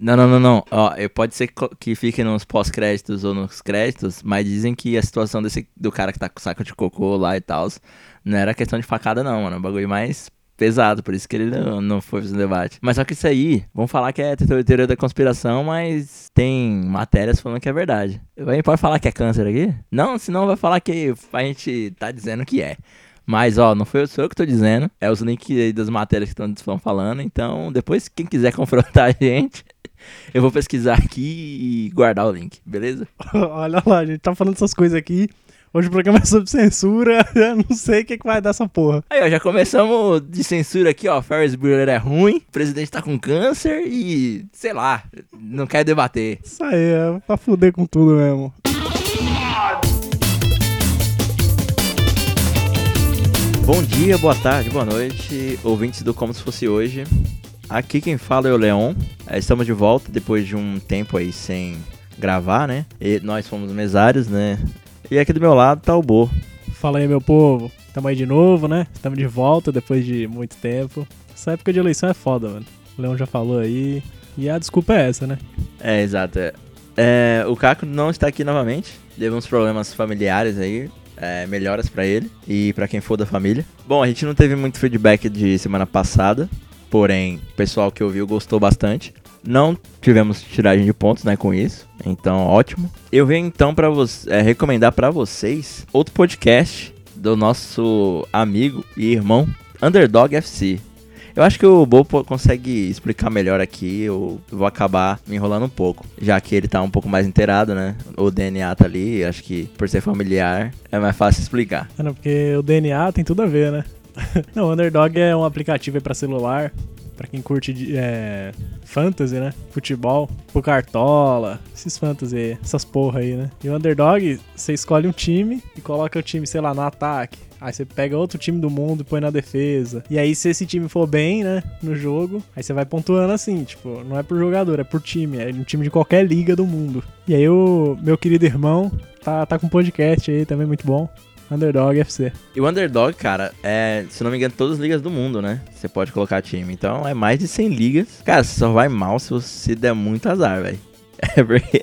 Não, não, não, não. Ó, eu- pode ser que fique nos pós-créditos ou nos créditos, mas dizem que a situação desse do cara que tá com saco de cocô lá e tal, não era questão de facada, não, mano. É um bagulho mais pesado, por isso que ele não, não foi fazer um debate. Mas só que isso aí, vamos falar que é teo- teoria da conspiração, mas tem matérias falando que é verdade. Gente pode falar que é câncer aqui? Não, senão vai falar que a gente tá dizendo que é. Mas, ó, não foi sou eu que tô dizendo. É os links aí das matérias que estão falando. Então, depois, quem quiser confrontar a gente, eu vou pesquisar aqui e guardar o link, beleza? Olha lá, a gente tá falando essas coisas aqui. Hoje o programa é sobre censura. Eu não sei o que, que vai dar essa porra. Aí, ó, já começamos de censura aqui, ó. Ferris Bueller é ruim, o presidente tá com câncer e, sei lá, não quer debater. Isso aí, é pra fuder com tudo mesmo. Bom dia, boa tarde, boa noite, ouvintes do Como Se Fosse Hoje. Aqui quem fala é o Leon. É, Estamos de volta depois de um tempo aí sem gravar, né? E nós fomos mesários, né? E aqui do meu lado tá o Bo. Fala aí, meu povo. Tamo aí de novo, né? Estamos de volta depois de muito tempo. Essa época de eleição é foda, mano. O Leão já falou aí. E a desculpa é essa, né? É, exato. é. É, o Caco não está aqui novamente. Teve uns problemas familiares aí. é, melhoras pra ele e pra quem for da família. Bom, a gente não teve muito feedback de semana passada. Porém, o pessoal que ouviu gostou bastante. Não tivemos tiragem de pontos, né, com isso. Então, ótimo. Eu venho então para é, recomendar pra vocês outro podcast do nosso amigo e irmão Underdog FC. Eu acho que o Bo po- consegue explicar melhor aqui. Eu vou acabar me enrolando um pouco, já que ele tá um pouco mais inteirado, né? O DNA tá ali. Acho que por ser familiar é mais fácil explicar. É, não, porque o DNA tem tudo a ver, né? não, o Underdog é um aplicativo pra celular. Pra quem curte é, fantasy, né? Futebol, pro Cartola, esses fantasy essas porra aí, né? E o Underdog, você escolhe um time e coloca o time, sei lá, no ataque. Aí você pega outro time do mundo e põe na defesa. E aí, se esse time for bem, né, no jogo, aí você vai pontuando assim, tipo, não é por jogador, é por time. É um time de qualquer liga do mundo. E aí, o meu querido irmão tá, tá com um podcast aí também muito bom. Underdog FC. E o Underdog, cara, é, se não me engano, todas as ligas do mundo, né? Você pode colocar time. Então é mais de 100 ligas. Cara, você só vai mal se você der muito azar, velho. É porque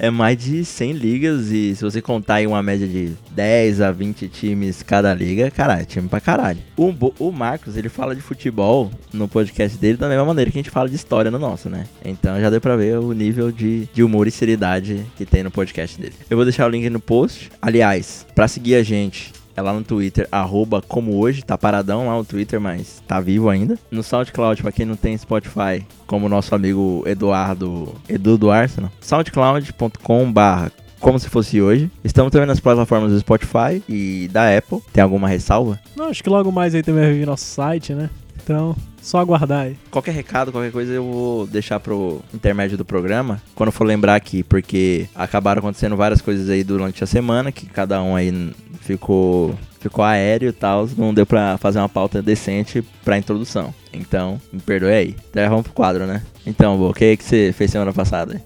é mais de 100 ligas e se você contar aí uma média de 10 a 20 times cada liga, caralho, é time pra caralho. O, o Marcos, ele fala de futebol no podcast dele da mesma maneira que a gente fala de história no nosso, né? Então já deu pra ver o nível de, de humor e seriedade que tem no podcast dele. Eu vou deixar o link no post. Aliás, pra seguir a gente, é lá no Twitter, arroba como hoje, tá paradão lá no Twitter, mas tá vivo ainda. No SoundCloud, pra quem não tem Spotify, como o nosso amigo Eduardo, Edu do Arsenal, soundcloud.com barra como se fosse hoje. Estamos também nas plataformas do Spotify e da Apple. Tem alguma ressalva? Não, acho que logo mais aí também vai vir nosso site, né? Então, só aguardar aí. Qualquer recado, qualquer coisa eu vou deixar pro intermédio do programa, quando for lembrar aqui, porque acabaram acontecendo várias coisas aí durante a semana, que cada um aí ficou ficou aéreo e tal, não deu pra fazer uma pauta decente pra introdução. Então, me perdoe aí. Então vamos pro quadro, né? Então, o que, que você fez semana passada?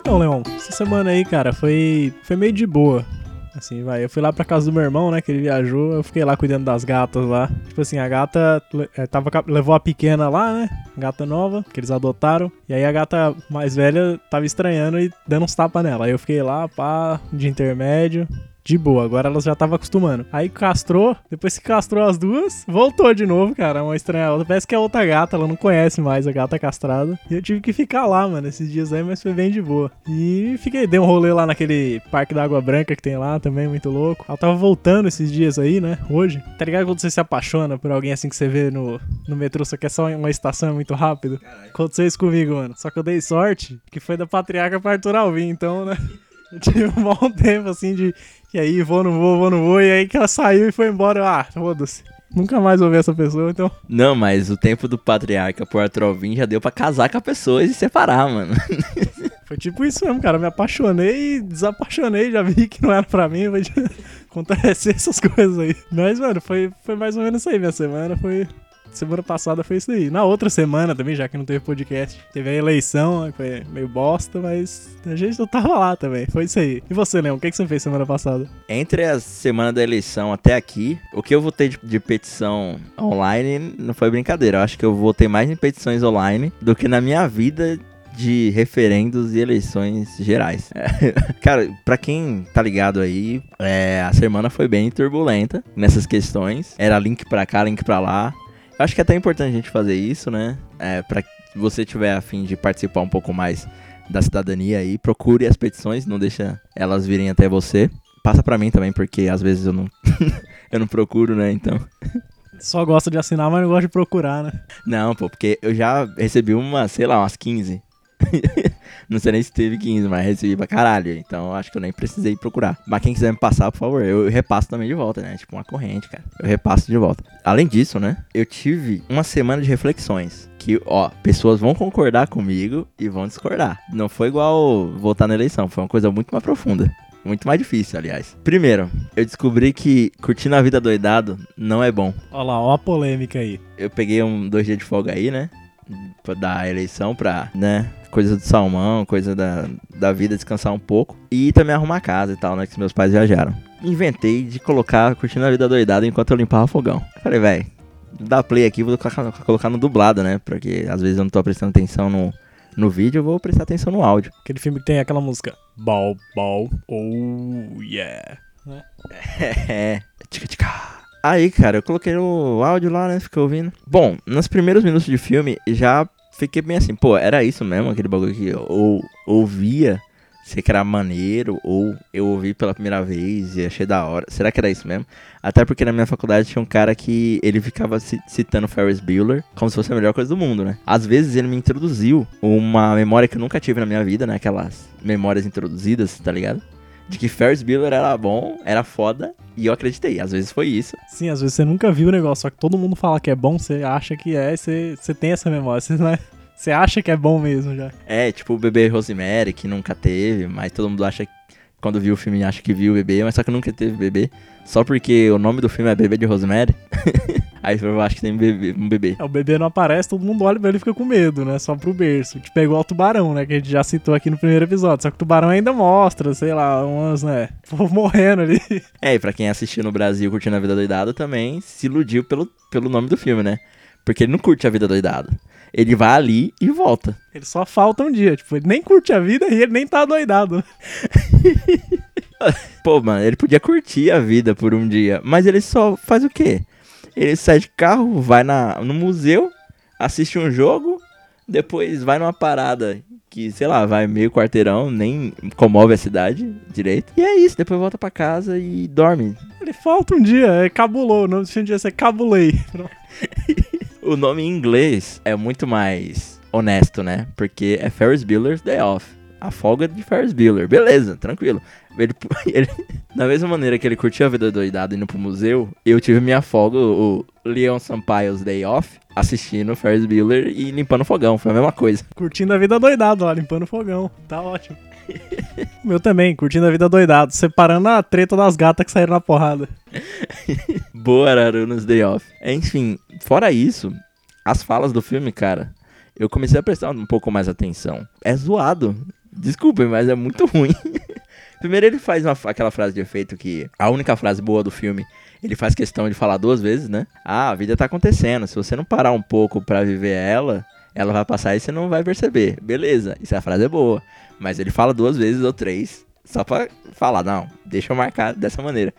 Então, Leon, essa semana aí, cara, foi, foi meio de boa. Assim, vai. Eu fui lá pra casa do meu irmão, né? Que ele viajou. Eu fiquei lá cuidando das gatas lá. Tipo assim, a gata eh, tava, levou a pequena lá, né? Gata nova, que eles adotaram. E aí a gata mais velha tava estranhando e dando uns tapas nela. Aí eu fiquei lá, pá, de intermédio. De boa, agora elas já estavam acostumando. Aí castrou, depois que castrou as duas, voltou de novo, cara. Uma estranha. Parece que é outra gata, ela não conhece mais a gata castrada. E eu tive que ficar lá, mano, esses dias aí, mas foi bem de boa. E fiquei, dei um rolê lá naquele parque da Água Branca que tem lá também, muito louco. Ela tava voltando esses dias aí, né? Hoje. Tá ligado quando você se apaixona por alguém assim que você vê no, no metrô, só que é só uma estação é muito rápido? Aconteceu isso comigo, mano. Só que eu dei sorte que foi da Patriarca pra Arthur Alvim, então, né? Eu tive um bom tempo assim de. E aí, vou, não vou, vou, não vou. E aí que ela saiu e foi embora. eu, Ah, foda-se. Nunca mais vou ver essa pessoa, então. Não, mas o tempo do patriarca por Arthur Alvim já deu pra casar com a pessoa e se separar, mano. Foi tipo isso mesmo, cara. Me apaixonei, desapaixonei, já vi que não era pra mim. Vai acontecer essas coisas aí. Mas, mano, foi, foi mais ou menos isso aí. Minha semana foi, semana passada foi isso aí. Na outra semana também, já que não teve podcast, teve a eleição, foi meio bosta, mas a gente não tava lá também. Foi isso aí. E você, Leão, o que, que você fez semana passada? Entre a semana da eleição até aqui, o que eu votei de, de petição online não foi brincadeira. Eu acho que eu votei mais em petições online do que na minha vida de referendos e eleições gerais. Cara, pra quem tá ligado aí, é, a semana foi bem turbulenta nessas questões. Era link pra cá, link pra lá. Eu acho que é até importante a gente fazer isso, né? É, pra se você tiver a fim de participar um pouco mais da cidadania aí, procure as petições, não deixa elas virem até você. Passa pra mim também, porque às vezes eu não, eu não procuro, né? Então. Só gosta de assinar, mas não gosta de procurar, né? Não, pô, porque eu já recebi uma, sei lá, umas 15 não sei nem se teve 15, mas recebi pra caralho. Então acho que eu nem precisei procurar. Mas quem quiser me passar, por favor, eu repasso também de volta, né? Tipo uma corrente, cara. Eu repasso de volta. Além disso, né? Eu tive uma semana de reflexões. Que, ó, pessoas vão concordar comigo e vão discordar. Não foi igual votar na eleição, foi uma coisa muito mais profunda. Muito mais difícil, aliás. Primeiro, eu descobri que curtindo a vida doidado não é bom. Olha lá, ó a polêmica aí. Eu peguei um dois dias de folga aí, né? Da eleição pra, né? coisa do salmão, coisa da, da vida, descansar um pouco. E também arrumar a casa e tal, né? Que meus pais viajaram. Inventei de colocar curtindo a vida doidada enquanto eu limpava o fogão. Falei, velho, dá play aqui, vou colocar, colocar no dublado, né? Porque às vezes eu não tô prestando atenção no, no vídeo, eu vou prestar atenção no áudio. Aquele filme que tem aquela música. Bal, bal, oh yeah. Né? É, tica tica. Aí, cara, eu coloquei o áudio lá, né? Fiquei ouvindo. Bom, nos primeiros minutos de filme já fiquei bem assim, pô, era isso mesmo, aquele bagulho que eu ou, ouvia, sei que era maneiro, ou eu ouvi pela primeira vez e achei da hora. Será que era isso mesmo? Até porque na minha faculdade tinha um cara que ele ficava citando Ferris Bueller como se fosse a melhor coisa do mundo, né? Às vezes ele me introduziu uma memória que eu nunca tive na minha vida, né? Aquelas memórias introduzidas, tá ligado? De que Ferris Bueller era bom, era foda, e eu acreditei. Às vezes foi isso. Sim, às vezes você nunca viu o negócio, só que todo mundo fala que é bom, você acha que é, você, você tem essa memória, você não é... Você acha que é bom mesmo já. É, tipo o bebê Rosemary, que nunca teve, mas todo mundo acha que quando viu o filme acha que viu o bebê, mas só que nunca teve bebê. Só porque o nome do filme é Bebê de Rosemary. Aí eu acho que tem um bebê, um bebê. É, o bebê não aparece, todo mundo olha pra ele e fica com medo, né? Só pro berço. Tipo, pegou o tubarão, né? Que a gente já citou aqui no primeiro episódio. Só que o tubarão ainda mostra, sei lá, umas, né? morrendo ali. É, e pra quem assistiu no Brasil curtindo a vida doidada também se iludiu pelo, pelo nome do filme, né? Porque ele não curte a vida doidada. Ele vai ali e volta. Ele só falta um dia. Tipo, ele nem curte a vida e ele nem tá doidado. Pô, mano, ele podia curtir a vida por um dia. Mas ele só faz o quê? Ele sai de carro, vai na, no museu, assiste um jogo, depois vai numa parada que, sei lá, vai meio quarteirão, nem comove a cidade direito. E é isso, depois volta para casa e dorme. Ele falta um dia, é cabulou, o nome filme devia ser Cabulei. o nome em inglês é muito mais honesto, né? Porque é Ferris Bueller's Day Off. A folga de Ferris Bueller. Beleza, tranquilo. Ele, ele, da mesma maneira que ele curtiu a vida doidada indo pro museu, eu tive minha folga, o Leon Sampaio's Day Off, assistindo Ferris Bueller e limpando o fogão. Foi a mesma coisa. Curtindo a vida doidada lá, limpando o fogão. Tá ótimo. Meu também, curtindo a vida doidado, separando a treta das gatas que saíram na porrada. Boa, Ararunas Day Off. Enfim, fora isso, as falas do filme, cara, eu comecei a prestar um pouco mais atenção. É zoado. Desculpem, mas é muito ruim. Primeiro ele faz uma, aquela frase de efeito que a única frase boa do filme, ele faz questão de falar duas vezes, né? Ah, a vida tá acontecendo. Se você não parar um pouco para viver ela, ela vai passar e você não vai perceber. Beleza, essa frase é boa. Mas ele fala duas vezes ou três, só pra falar, não, deixa eu marcar dessa maneira.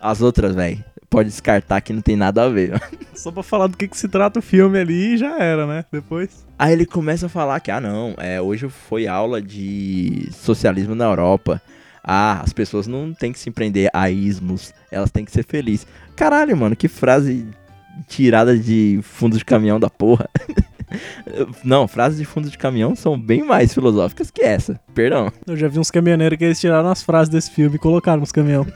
As outras, velho, pode descartar que não tem nada a ver. Só pra falar do que, que se trata o filme ali e já era, né? Depois. Aí ele começa a falar que, ah, não, é, hoje foi aula de socialismo na Europa. Ah, as pessoas não têm que se empreender a ismos, elas têm que ser felizes. Caralho, mano, que frase tirada de fundo de caminhão da porra. Não, frases de fundo de caminhão são bem mais filosóficas que essa. Perdão. Eu já vi uns caminhoneiros que eles tiraram as frases desse filme e colocaram nos caminhão.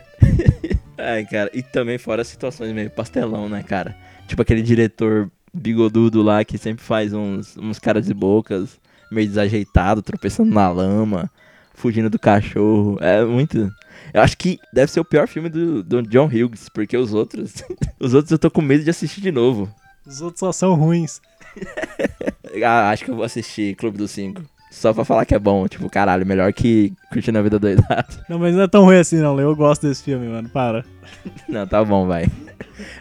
Ai, cara, e também fora as situações meio pastelão, né, cara? Tipo aquele diretor bigodudo lá que sempre faz uns, uns caras de bocas meio desajeitado, tropeçando na lama, fugindo do cachorro. É muito. Eu acho que deve ser o pior filme do, do John Hughes, porque os outros. os outros eu tô com medo de assistir de novo. Os outros só são ruins. Ah, acho que eu vou assistir Clube dos Cinco. Só pra falar que é bom, tipo, caralho, melhor que Curtindo a Vida Doidado. Não, mas não é tão ruim assim, não. Eu gosto desse filme, mano. Para. Não, tá bom, vai.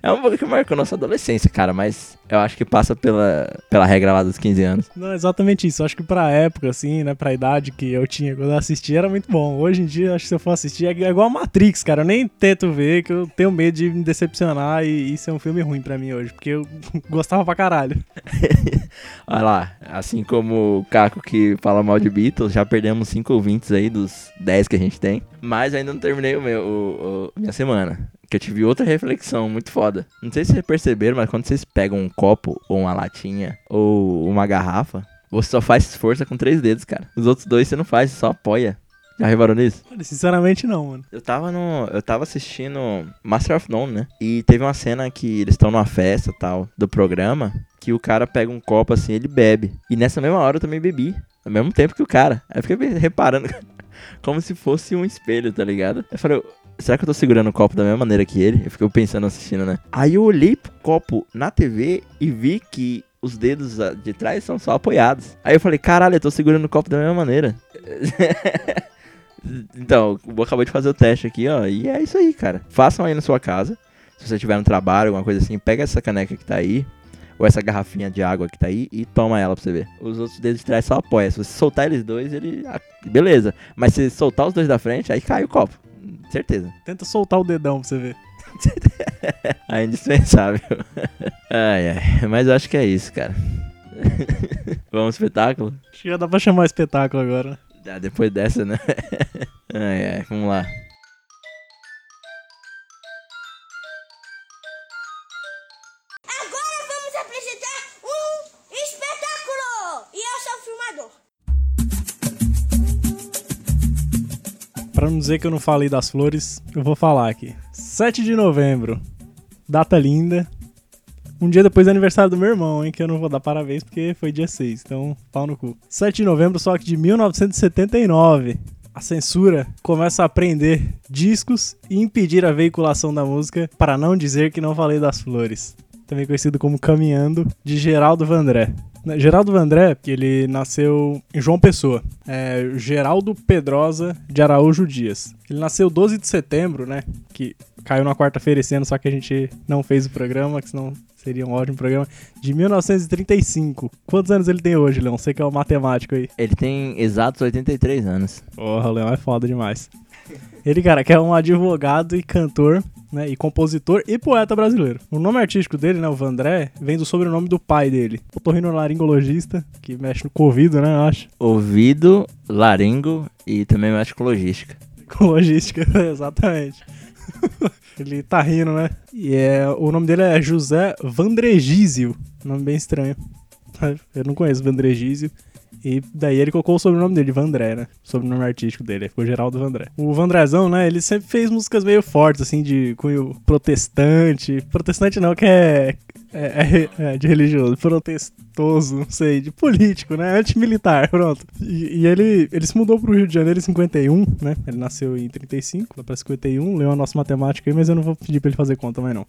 É um pouco que marcou nossa adolescência, cara, mas eu acho que passa pela, pela regra lá dos 15 anos. Não, exatamente isso. Eu acho que pra época, assim, né, pra idade que eu tinha quando eu assisti, era muito bom. Hoje em dia, acho que se eu for assistir, é igual a Matrix, cara. Eu nem tento ver, que eu tenho medo de me decepcionar e isso é um filme ruim pra mim hoje, porque eu gostava pra caralho. Olha lá, assim como o Caco que fala mal de Beatles, já perdemos 5 ouvintes aí dos 10 que a gente tem. Mas ainda não terminei o meu, o, o- minha semana. Que eu tive outra reflexão muito foda. Não sei se vocês perceberam, mas quando vocês pegam um copo, ou uma latinha, ou uma garrafa, você só faz força com três dedos, cara. Os outros dois você não faz, você só apoia. Já reparou nisso? Olha, sinceramente não, mano. Eu tava no. Eu tava assistindo Master of None, né? E teve uma cena que eles estão numa festa tal do programa. Que o cara pega um copo assim ele bebe. E nessa mesma hora eu também bebi. Ao mesmo tempo que o cara. Aí eu fiquei reparando. Como se fosse um espelho, tá ligado? Eu falei, será que eu tô segurando o copo da mesma maneira que ele? Eu fiquei pensando assistindo, né? Aí eu olhei pro copo na TV e vi que os dedos ah, de trás são só apoiados. Aí eu falei, caralho, eu tô segurando o copo da mesma maneira. Então, o Bo acabou de fazer o teste aqui, ó. E é isso aí, cara. Façam aí na sua casa. Se você tiver no trabalho, alguma coisa assim, pega essa caneca que tá aí. Ou essa garrafinha de água que tá aí e toma ela pra você ver. Os outros dedos de trás só apoia. Se você soltar eles dois, ele. ah, Beleza. Mas se soltar os dois da frente, aí cai o copo. Certeza. Tenta soltar o dedão pra você ver. É indispensável. ai, ai. Mas eu acho que é isso, cara. Vamos espetáculo? Acho que já dá pra chamar espetáculo agora. Ah, depois dessa, né? ai, ai. Vamos lá. Agora vamos apresentar um espetáculo! E eu sou o filmador. Pra não dizer que eu não falei das flores, eu vou falar aqui. 7 de novembro. Data linda. Um dia depois do aniversário do meu irmão, hein? Que eu não vou dar parabéns porque foi dia 6, então pau no cu. 7 de novembro, só que de 1979. A censura começa a prender discos e impedir a veiculação da música para não dizer que não falei das flores. Também conhecido como Caminhando, de Geraldo Vandré. Né, Geraldo Vandré, que ele nasceu em João Pessoa. É Geraldo Pedrosa de Araújo Dias. Ele nasceu 12 de setembro, né? Que caiu na quarta-feira esse ano, só que a gente não fez o programa, que senão seria um ótimo programa. De 1935. Quantos anos ele tem hoje, Leão? Você que é o matemático aí. Ele tem exatos 83 anos. Porra, o Leão é foda demais. Ele, cara, que é um advogado e cantor, né, e compositor e poeta brasileiro. O nome artístico dele, né, o Vandré, vem do sobrenome do pai dele, otorrinolaringologista, que mexe no Covid, né, eu acho. Ouvido, laringo e também mexe com logística. Com logística, exatamente. Ele tá rindo, né? E é, o nome dele é José Vandregísio, nome bem estranho. Eu não conheço Vandregísio. E daí ele colocou o sobrenome dele, Vandré, né? O sobrenome artístico dele, ficou Geraldo Vandré. O Vandrezão, né? Ele sempre fez músicas meio fortes, assim, de cunho protestante. Protestante não, que é, é, é- é de religioso. Protestoso, não sei, de político, né? Antimilitar, pronto. E, e ele, ele se mudou pro Rio de Janeiro em 51, né? Ele nasceu em 35, lá pra 51. Leu a nossa matemática aí, mas eu não vou pedir pra ele fazer conta mais não.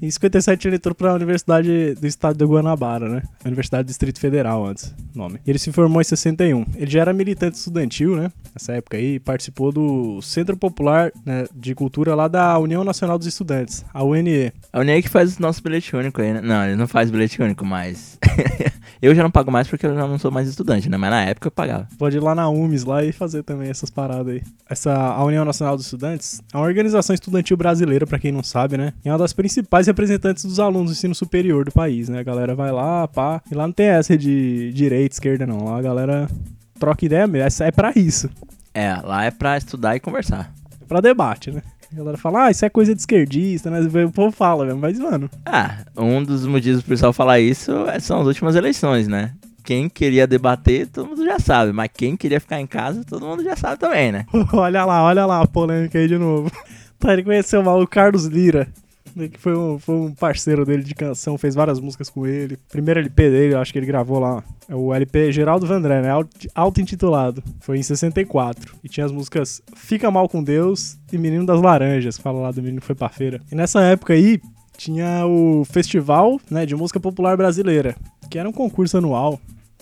Em 57 ele entrou pra Universidade do Estado do Guanabara, né? Universidade do Distrito Federal antes, nome. Ele se formou em 61. Ele já era militante estudantil, né? Nessa época aí, participou do Centro Popular né, de Cultura lá da União Nacional dos Estudantes, a UNE. A Unei que faz o nosso bilhete aí, né? Não, ele não faz bilhete único, mas. eu já não pago mais porque eu já não sou mais estudante, né? Mas na época eu pagava. Pode ir lá na UMES lá e fazer também essas paradas aí. Essa a União Nacional dos Estudantes é uma organização estudantil brasileira, pra quem não sabe, né? E é uma das principais representantes dos alunos do ensino superior do país, né? A galera vai lá, pá. E lá não tem essa de direita, esquerda, não. Lá a galera troca ideia mesmo. Essa é pra isso. É, lá é pra estudar e conversar. É pra debate, né? A galera fala, ah, isso é coisa de esquerdista, né? O povo fala mesmo, mas, mano, Ah, um dos motivos pro pessoal falar isso são as últimas eleições, né? Quem queria debater, todo mundo já sabe. Mas quem queria ficar em casa, todo mundo já sabe também, né? olha lá, olha lá a polêmica aí de novo. Tá, ele conheceu mal o Carlos Lira, né, que foi um, foi um parceiro dele de canção, fez várias músicas com ele. Primeiro LP dele, eu acho que ele gravou lá. É o LP Geraldo Vandré, né? auto- Auto-intitulado. Foi em 64. E tinha as músicas Fica Mal com Deus e Menino das Laranjas, que fala lá do menino que foi pra feira. E nessa época aí, tinha o Festival né, de Música Popular Brasileira, que era um concurso anual,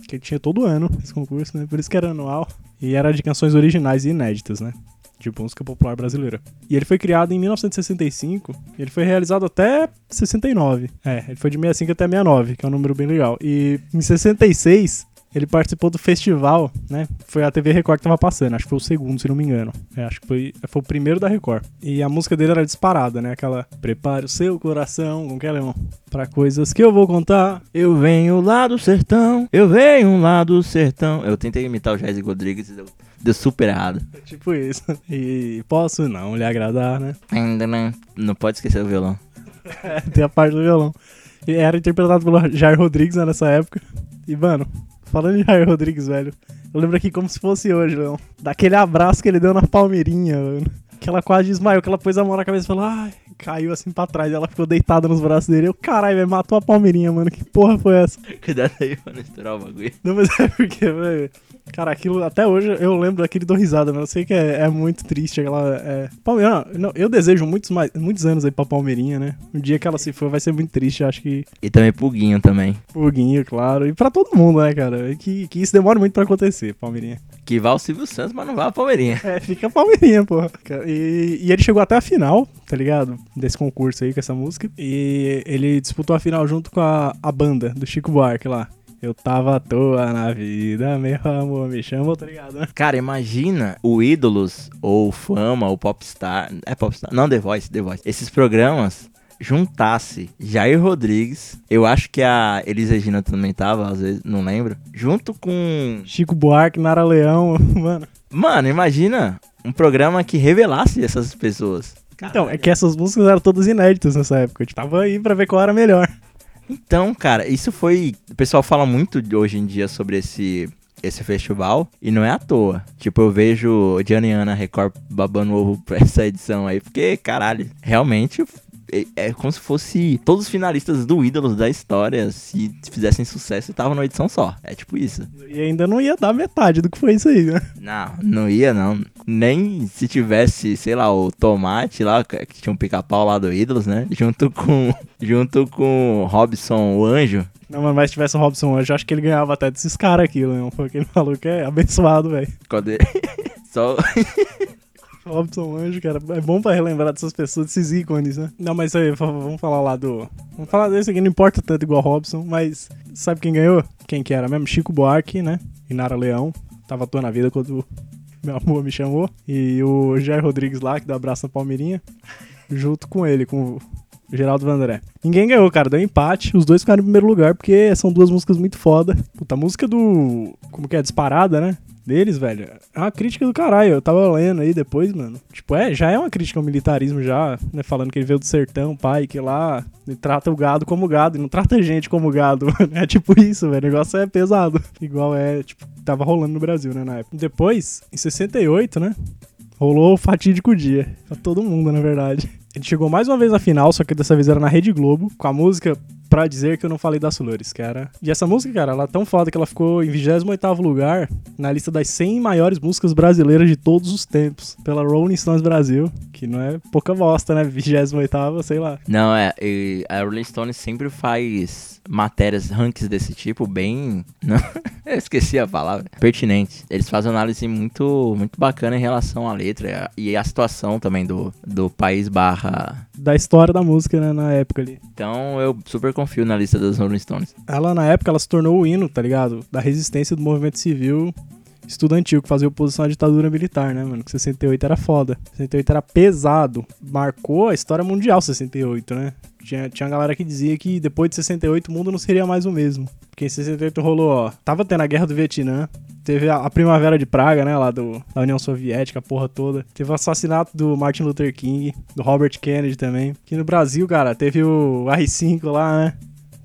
que tinha todo ano esse concurso, né? Por isso que era anual. E era de canções originais e inéditas, né? De música popular brasileira. E ele foi criado em 1965 e ele foi realizado até 69. É, ele foi de 65 até 69, que é um número bem legal. E em 66 ele participou do festival, né? Foi a TV Record que tava passando, acho que foi o segundo, se não me engano. É, acho que foi, foi o primeiro da Record. E a música dele era disparada, né? Aquela Prepare o seu coração, com que leão? Pra coisas que eu vou contar. Eu venho lá do sertão, eu venho lá do sertão. Eu tentei imitar o Jair Rodrigues e deu, deu super errado. É tipo isso. E posso não lhe agradar, né? Ainda não. Não pode esquecer o violão. É, tem a parte do violão. E era interpretado pelo Jair Rodrigues né, nessa época. E, mano, falando de Jair Rodrigues, velho, eu lembro aqui como se fosse hoje, Leão. Daquele abraço que ele deu na Palmeirinha, mano. Que ela quase desmaiou, que ela pôs a mão na cabeça e falou, ai, caiu assim pra trás. Ela ficou deitada nos braços dele. Eu, caralho, velho, matou a Palmeirinha, mano. Que porra foi essa? Cuidado aí pra não estourar o bagulho. Não, mas é porque, velho. Cara, aquilo, até hoje eu lembro daquele do risada, mas eu sei que é, é muito triste. Aquela. É... Palmeirinha, não, eu desejo muitos, mais, muitos anos aí pra Palmeirinha, né? O dia que ela se for vai ser muito triste, acho que. E também pro Guinho também. Pro Guinho, claro. E pra todo mundo, né, cara? Que, que isso demora muito pra acontecer, Palmeirinha. Que vá o Silvio Santos, mas não vá a Palmeirinha. É, fica a Palmeirinha, porra. E, e ele chegou até a final, tá ligado? Desse concurso aí com essa música. E ele disputou a final junto com a, a banda do Chico Buarque lá. Eu tava à toa na vida, meu amor me chamou, tá ligado? né? Cara, imagina o Ídolos, ou Fama, ou Popstar. É Popstar? Não, The Voice, The Voice. Esses programas juntasse Jair Rodrigues, eu acho que a Elis Regina também tava, às vezes, não lembro, junto com. Chico Buarque, Nara Leão, mano. Mano, imagina um programa que revelasse essas pessoas. Então, é que essas músicas eram todas inéditas nessa época. A gente tava aí pra ver qual era melhor. Então, cara, isso foi. O pessoal fala muito hoje em dia sobre esse. Esse festival, e não é à toa. Tipo, eu vejo Diana e Ana Record babando ovo pra essa edição aí, porque, caralho, realmente é, é como se fosse todos os finalistas do Ídolos da história, se fizessem sucesso, estavam numa edição só. É tipo isso. E ainda não ia dar metade do que foi isso aí, né? Não, não ia não. Nem se tivesse, sei lá, o Tomate lá, que tinha um pica-pau lá do Ídolos, né? Junto com, junto com o Robson, o Anjo. Não, mas mas se tivesse o Robson hoje, eu acho que ele ganhava até desses caras aqui, Leão. Porque ele falou que é abençoado, velho. Ele- Só... Robson Anjo, cara, é bom pra relembrar dessas pessoas, desses ícones, né? Não, mas aí, vamos falar lá do. Vamos falar desse aqui, não importa tanto igual Robson, mas sabe quem ganhou? Quem que era mesmo? Chico Buarque, né? E Nara Leão. Tava à toa na vida quando meu amor me chamou. E o Jair Rodrigues lá, que dá abraço na Palmeirinha, junto com ele, com Geraldo Vandré. Ninguém ganhou, cara, deu empate. Os dois ficaram em primeiro lugar, porque são duas músicas muito foda. Puta, a música do. Como que é? Disparada, né? Deles, velho. É uma crítica do caralho. Eu tava lendo aí depois, mano. Tipo, é, já é uma crítica ao militarismo, já, né? Falando que ele veio do sertão, pai, que lá ele trata o gado como gado e não trata a gente como gado. mano. É tipo isso, velho. O negócio é pesado. Igual é, tipo, tava rolando no Brasil, né, na época. Depois, em 68, né? Rolou o fatídico dia. Pra todo mundo, na verdade. Ele chegou mais uma vez na final, só que dessa vez era na Rede Globo, com a música Pra Dizer Que Eu Não Falei das Flores, cara. E essa música, cara, ela é tão foda que ela ficou em 28º lugar na lista das 100 maiores músicas brasileiras de todos os tempos, pela Rolling Stones Brasil, que não é pouca bosta, né? 28º, sei lá. Não, é. e a Rolling Stone sempre faz matérias, rankings desse tipo, bem. Não, eu esqueci a palavra. Pertinentes. Eles fazem uma análise muito, muito bacana em relação à letra e à situação também do, do país barra. Da história da música, né, na época ali. Então eu super confio na lista das Rolling Stones. Ela, na época, ela se tornou o hino, tá ligado? Da resistência do movimento civil estudantil, que fazia oposição à ditadura militar, né, mano? Que 68 era foda. 68 era pesado. Marcou a história mundial, 68, né? Tinha, tinha galera que dizia que depois de 68 o mundo não seria mais o mesmo. Porque em 68 rolou, ó. Tava tendo a guerra do Vietnã. Teve a, a Primavera de Praga, né? Lá do, da União Soviética, a porra toda. Teve o assassinato do Martin Luther King, do Robert Kennedy também. Aqui no Brasil, cara, teve o R5 lá, né?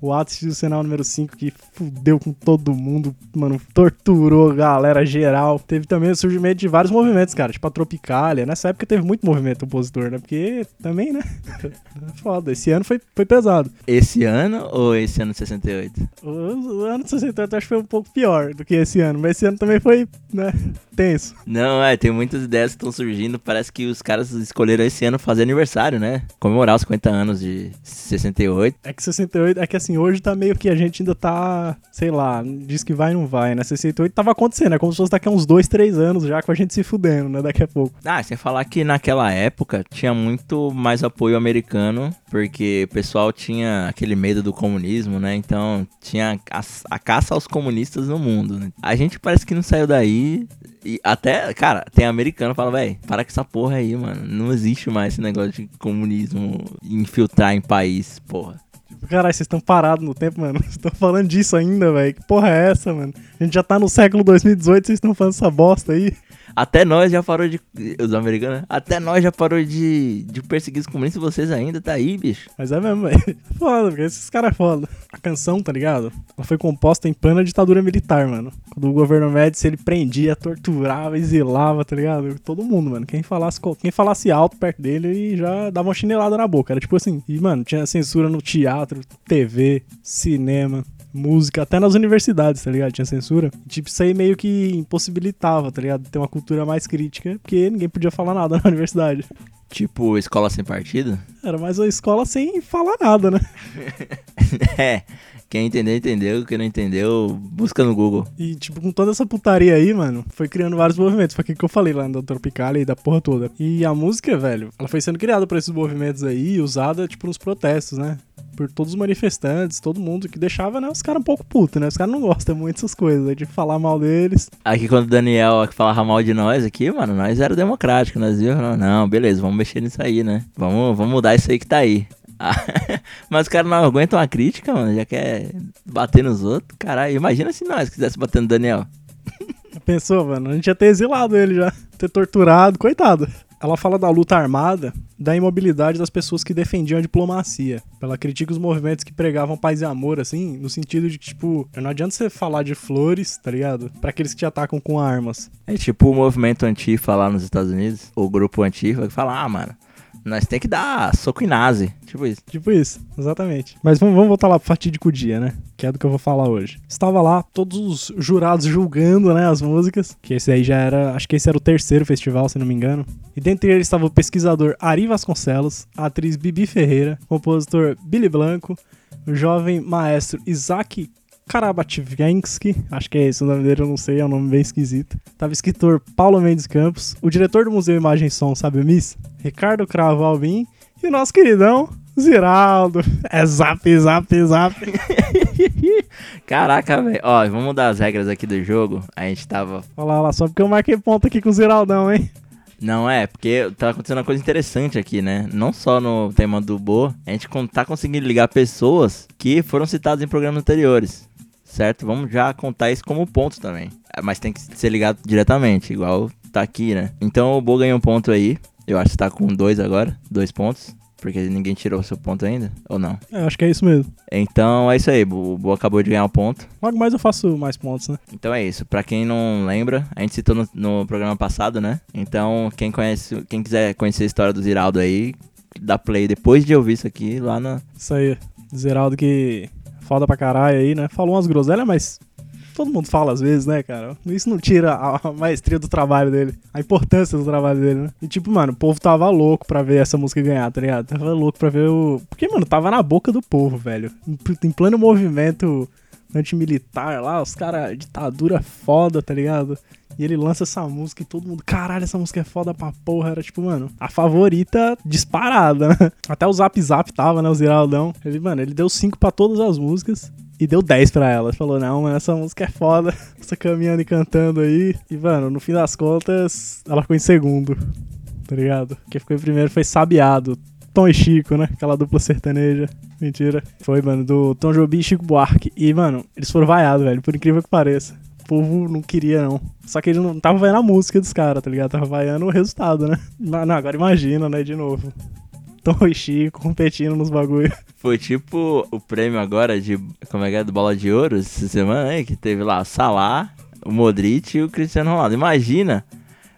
O ato institucional número 5 que fudeu com todo mundo, mano, torturou a galera geral. Teve também o surgimento de vários movimentos, cara, tipo a Tropicália. Nessa época teve muito movimento opositor, né? Porque também, né? Foda. Esse ano foi, foi pesado. Esse ano ou esse ano de 68? O, o ano de 68 eu acho que foi um pouco pior do que esse ano, mas esse ano também foi, né, tenso. Não, é, tem muitas ideias que estão surgindo. Parece que os caras escolheram esse ano fazer aniversário, né? Comemorar os 50 anos de 68. É que 68, é que assim, hoje tá meio que a gente ainda tá, sei lá, diz que vai não vai, né? 68 tava acontecendo, é como se fosse daqui a uns 2, 3 anos já com a gente se fudendo, né? Daqui a pouco. Ah, sem falar que naquela época tinha muito mais apoio americano, porque o pessoal tinha aquele medo do comunismo, né? Então tinha a, a caça aos comunistas no mundo, né? A gente parece que não saiu daí. E até, cara, tem americano que fala, velho, para com essa porra aí, mano. Não existe mais esse negócio de comunismo infiltrar em país, porra. Caralho, vocês estão parados no tempo, mano. Vocês estão falando disso ainda, velho. Que porra é essa, mano? A gente já tá no século 2018, vocês estão falando essa bosta aí. Até nós já parou de. Os americanos, né? Até nós já parou de, de perseguir os comunistas vocês ainda, tá aí, bicho. Mas é mesmo, velho. Foda, porque esses caras é foda. A canção, tá ligado? Ela foi composta em plena ditadura militar, mano. Quando o governo Médici, ele prendia, torturava, exilava, tá ligado? Todo mundo, mano. Quem falasse, quem falasse alto perto dele, ele já dava uma chinelada na boca. Era tipo assim. E, mano, tinha censura no teatro, TV, cinema música, até nas universidades, tá ligado? Tinha censura. Tipo, isso aí meio que impossibilitava, tá ligado? Ter uma cultura mais crítica, porque ninguém podia falar nada na universidade. Tipo, escola sem partido? Era mais uma escola sem falar nada, né? é. Quem entendeu, entendeu. Quem não entendeu, busca no Google. E, tipo, com toda essa putaria aí, mano, foi criando vários movimentos. Foi aquilo que eu falei lá no Tropical e da porra toda. E a música, velho, ela foi sendo criada por esses movimentos aí, usada, tipo, nos protestos, né? por todos os manifestantes, todo mundo, que deixava, né, os caras um pouco putos, né? Os caras não gostam muito dessas coisas, né, de falar mal deles. Aqui quando o Daniel falava mal de nós aqui, mano, nós era democrático, nós viu, não, não, beleza, vamos mexer nisso aí, né? Vamos, vamos mudar isso aí que tá aí. Mas os caras não aguentam uma crítica, mano, já quer bater nos outros. Caralho, imagina se nós quisesse bater no Daniel. Pensou, mano, a gente ia ter exilado ele já, ter torturado, coitado. Ela fala da luta armada, da imobilidade das pessoas que defendiam a diplomacia. Ela critica os movimentos que pregavam paz e amor, assim, no sentido de que, tipo, não adianta você falar de flores, tá ligado? Pra aqueles que te atacam com armas. É tipo o movimento Antifa lá nos Estados Unidos, o grupo Antifa, que fala, ah, mano, nós tem que dar soco em nazi. Tipo isso. Tipo isso, exatamente. Mas vamos, vamos voltar lá pro fatídico dia, né? Que é do que eu vou falar hoje. Estava lá todos os jurados julgando, né, as músicas. Que esse aí já era, acho que esse era o terceiro festival, se não me engano. E dentre eles estava o pesquisador Ari Vasconcelos, a atriz Bibi Ferreira, o compositor Billy Blanco, o jovem maestro Isaac Karabativensky, acho que é esse o nome dele, eu não sei, é um nome bem esquisito. Tava escritor Paulo Mendes Campos, o diretor do Museu Imagem e Som, sabe o Miss? Ricardo Cravo Albin e o nosso queridão Ziraldo. É zap, zap, zap. Caraca, velho. Ó, vamos mudar as regras aqui do jogo. A gente tava. Olha lá, só porque eu marquei ponto aqui com o Ziraldão, hein? Não é, porque tá acontecendo uma coisa interessante aqui, né? Não só no tema do Bo, a gente tá conseguindo ligar pessoas que foram citadas em programas anteriores certo? Vamos já contar isso como ponto também. É, mas tem que ser ligado diretamente, igual tá aqui, né? Então o Bo ganhou um ponto aí. Eu acho que tá com dois agora, dois pontos. Porque ninguém tirou o seu ponto ainda, ou não? É, acho que é isso mesmo. Então é isso aí, o Bo acabou de ganhar um ponto. Logo mais eu faço mais pontos, né? Então é isso. Pra quem não lembra, a gente citou no, no programa passado, né? Então quem conhece, quem quiser conhecer a história do Ziraldo aí, dá play depois de ouvir isso aqui lá na. Isso aí. Ziraldo que foda pra caralho aí, né? Falou umas groselhas, mas todo mundo fala às vezes, né, cara? Isso não tira a maestria do trabalho dele, a importância do trabalho dele, né? E tipo, mano, o povo tava louco pra ver essa música ganhar, tá ligado? Tava louco pra ver o. Porque, mano, tava na boca do povo, velho. Em pleno movimento antimilitar lá, os caras, ditadura foda, tá ligado? E ele lança essa música e todo mundo, caralho, essa música é foda pra porra. Era tipo, mano, a favorita disparada, né? Até o Zap Zap tava, né? O Ziraldão. Ele, mano, ele deu 5 pra todas as músicas e deu 10 pra ela. Falou, não, mano, essa música é foda. Essa caminhando e cantando aí. E, mano, no fim das contas, ela ficou em segundo. Tá ligado? Quem ficou em primeiro foi Sabiado. Tom e Chico, né? Aquela dupla sertaneja. Mentira. Foi, mano, do Tom Jobim e Chico Buarque. E, mano, eles foram vaiados, velho, por incrível que pareça povo não queria, não. Só que ele não tava vaiando a música dos caras, tá ligado? Tava vaiando o resultado, né? Não, agora imagina, né? De novo. Tom e Chico competindo nos bagulho. Foi tipo o prêmio agora de. Como é que é? Do Bola de Ouro essa semana aí, que teve lá Salah, o Modric e o Cristiano Ronaldo. Imagina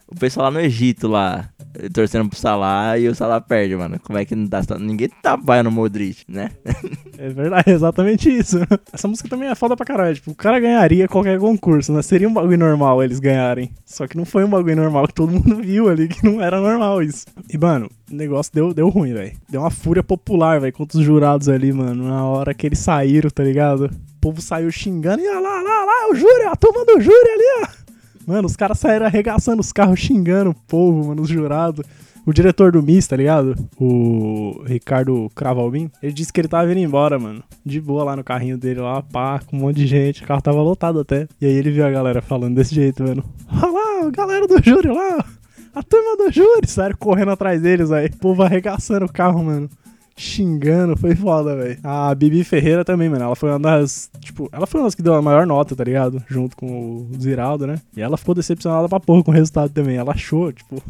o pessoal lá no Egito lá, torcendo pro Salah e o Salah perde, mano. Como é que não dá. Ninguém tá no Modric, né? É verdade, exatamente isso. Essa música também é foda pra caralho. Tipo, o cara ganharia qualquer concurso, né? Seria um bagulho normal eles ganharem. Só que não foi um bagulho normal que todo mundo viu ali, que não era normal isso. E, mano, o negócio deu, deu ruim, velho. Deu uma fúria popular, velho, contra os jurados ali, mano. Na hora que eles saíram, tá ligado? O povo saiu xingando. E olha lá, lá, lá, o júri, a turma do júri ali, ó. Mano, os caras saíram arregaçando os carros, xingando o povo, mano, os jurados. O diretor do MIS, tá ligado? O Ricardo Cravalbin, ele disse que ele tava vindo embora, mano. De boa lá no carrinho dele, lá, pá, com um monte de gente. O carro tava lotado até. E aí ele viu a galera falando desse jeito, mano. Olha lá, a galera do júri lá. A turma do júri, saíram correndo atrás deles aí. O povo arregaçando o carro, mano xingando, foi foda, velho. A Bibi Ferreira também, mano. Ela foi uma das. Tipo, ela foi uma das que deu a maior nota, tá ligado? Junto com o Ziraldo, né? E ela ficou decepcionada pra porra com o resultado também. Ela achou, tipo,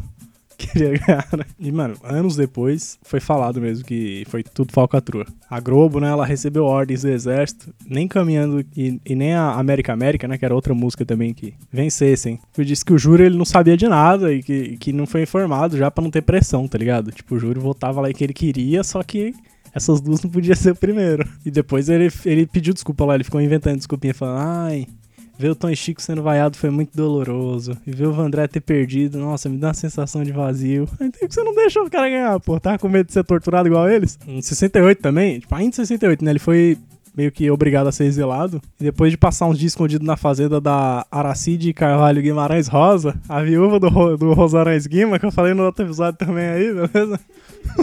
E, mano, anos depois, foi falado mesmo que foi tudo falcatrua. A Globo, né, ela recebeu ordens do exército, nem caminhando, e, e nem a América América, né, que era outra música também que vencessem. Foi disse que o júri, ele não sabia de nada e que, que não foi informado já para não ter pressão, tá ligado? Tipo, o júri votava lá em que ele queria, só que essas duas não podia ser o primeiro. E depois ele, ele pediu desculpa lá, ele ficou inventando desculpinha, falando, ai, Ver o Tom e Chico sendo vaiado foi muito doloroso. E ver o Vandré ter perdido, nossa, me dá uma sensação de vazio. Por que você não deixou o cara ganhar, pô? Tava com medo de ser torturado igual eles? Em 68 também, tipo, ainda em 68, né? Ele foi meio que obrigado a ser exilado. E depois de passar uns dias escondido na fazenda da Aracide Carvalho Guimarães Rosa, a viúva do, do Rosarães Guima, que eu falei no outro episódio também aí, beleza?